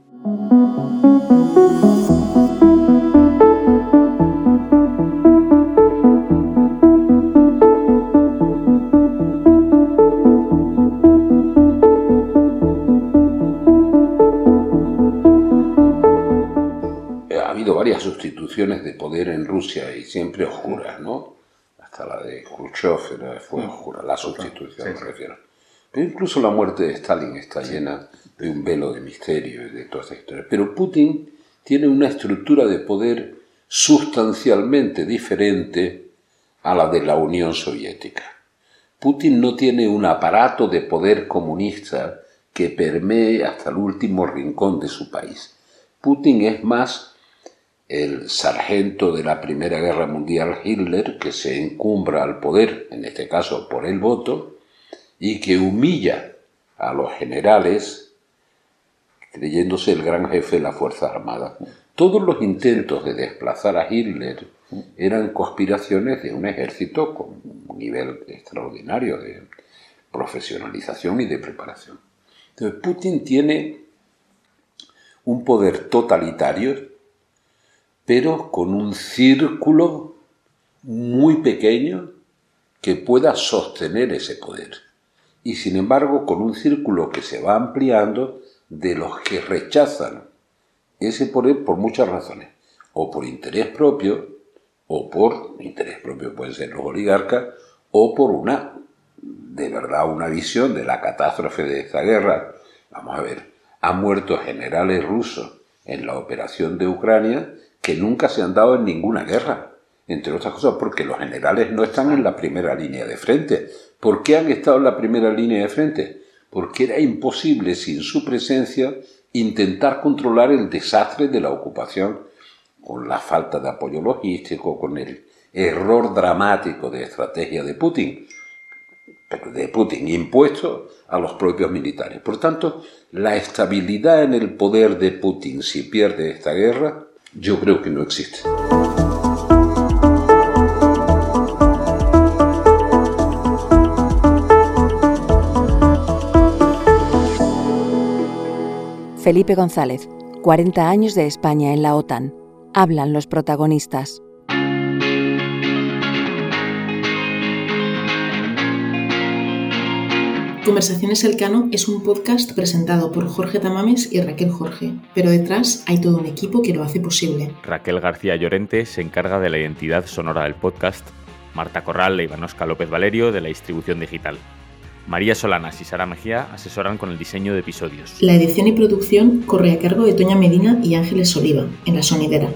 En Rusia y siempre oscuras, ¿no? Hasta la de Khrushchev fue oscura, la sustitución me refiero. Pero incluso la muerte de Stalin está llena de un velo de misterio y de toda esta historia. Pero Putin tiene una estructura de poder sustancialmente diferente a la de la Unión Soviética. Putin no tiene un aparato de poder comunista que permee hasta el último rincón de su país. Putin es más el sargento de la Primera Guerra Mundial Hitler que se encumbra al poder, en este caso por el voto, y que humilla a los generales creyéndose el gran jefe de la Fuerza Armada. Todos los intentos de desplazar a Hitler eran conspiraciones de un ejército con un nivel extraordinario de profesionalización y de preparación. Entonces Putin tiene un poder totalitario pero con un círculo muy pequeño que pueda sostener ese poder. Y sin embargo, con un círculo que se va ampliando de los que rechazan ese poder por muchas razones, o por interés propio, o por interés propio pueden ser los oligarcas, o por una, de verdad, una visión de la catástrofe de esta guerra. Vamos a ver, han muerto generales rusos en la operación de Ucrania que nunca se han dado en ninguna guerra, entre otras cosas porque los generales no están en la primera línea de frente. ¿Por qué han estado en la primera línea de frente? Porque era imposible sin su presencia intentar controlar el desastre de la ocupación con la falta de apoyo logístico, con el error dramático de estrategia de Putin, de Putin impuesto a los propios militares. Por tanto, la estabilidad en el poder de Putin si pierde esta guerra, yo creo que no existe. Felipe González, 40 años de España en la OTAN. Hablan los protagonistas. Conversaciones Elcano es un podcast presentado por Jorge Tamames y Raquel Jorge, pero detrás hay todo un equipo que lo hace posible. Raquel García Llorente se encarga de la identidad sonora del podcast, Marta Corral e Ivanosca López Valerio de la distribución digital. María Solanas y Sara Mejía asesoran con el diseño de episodios. La edición y producción corre a cargo de Toña Medina y Ángeles Oliva, en La Sonidera.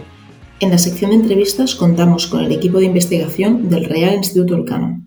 En la sección de entrevistas contamos con el equipo de investigación del Real Instituto Elcano.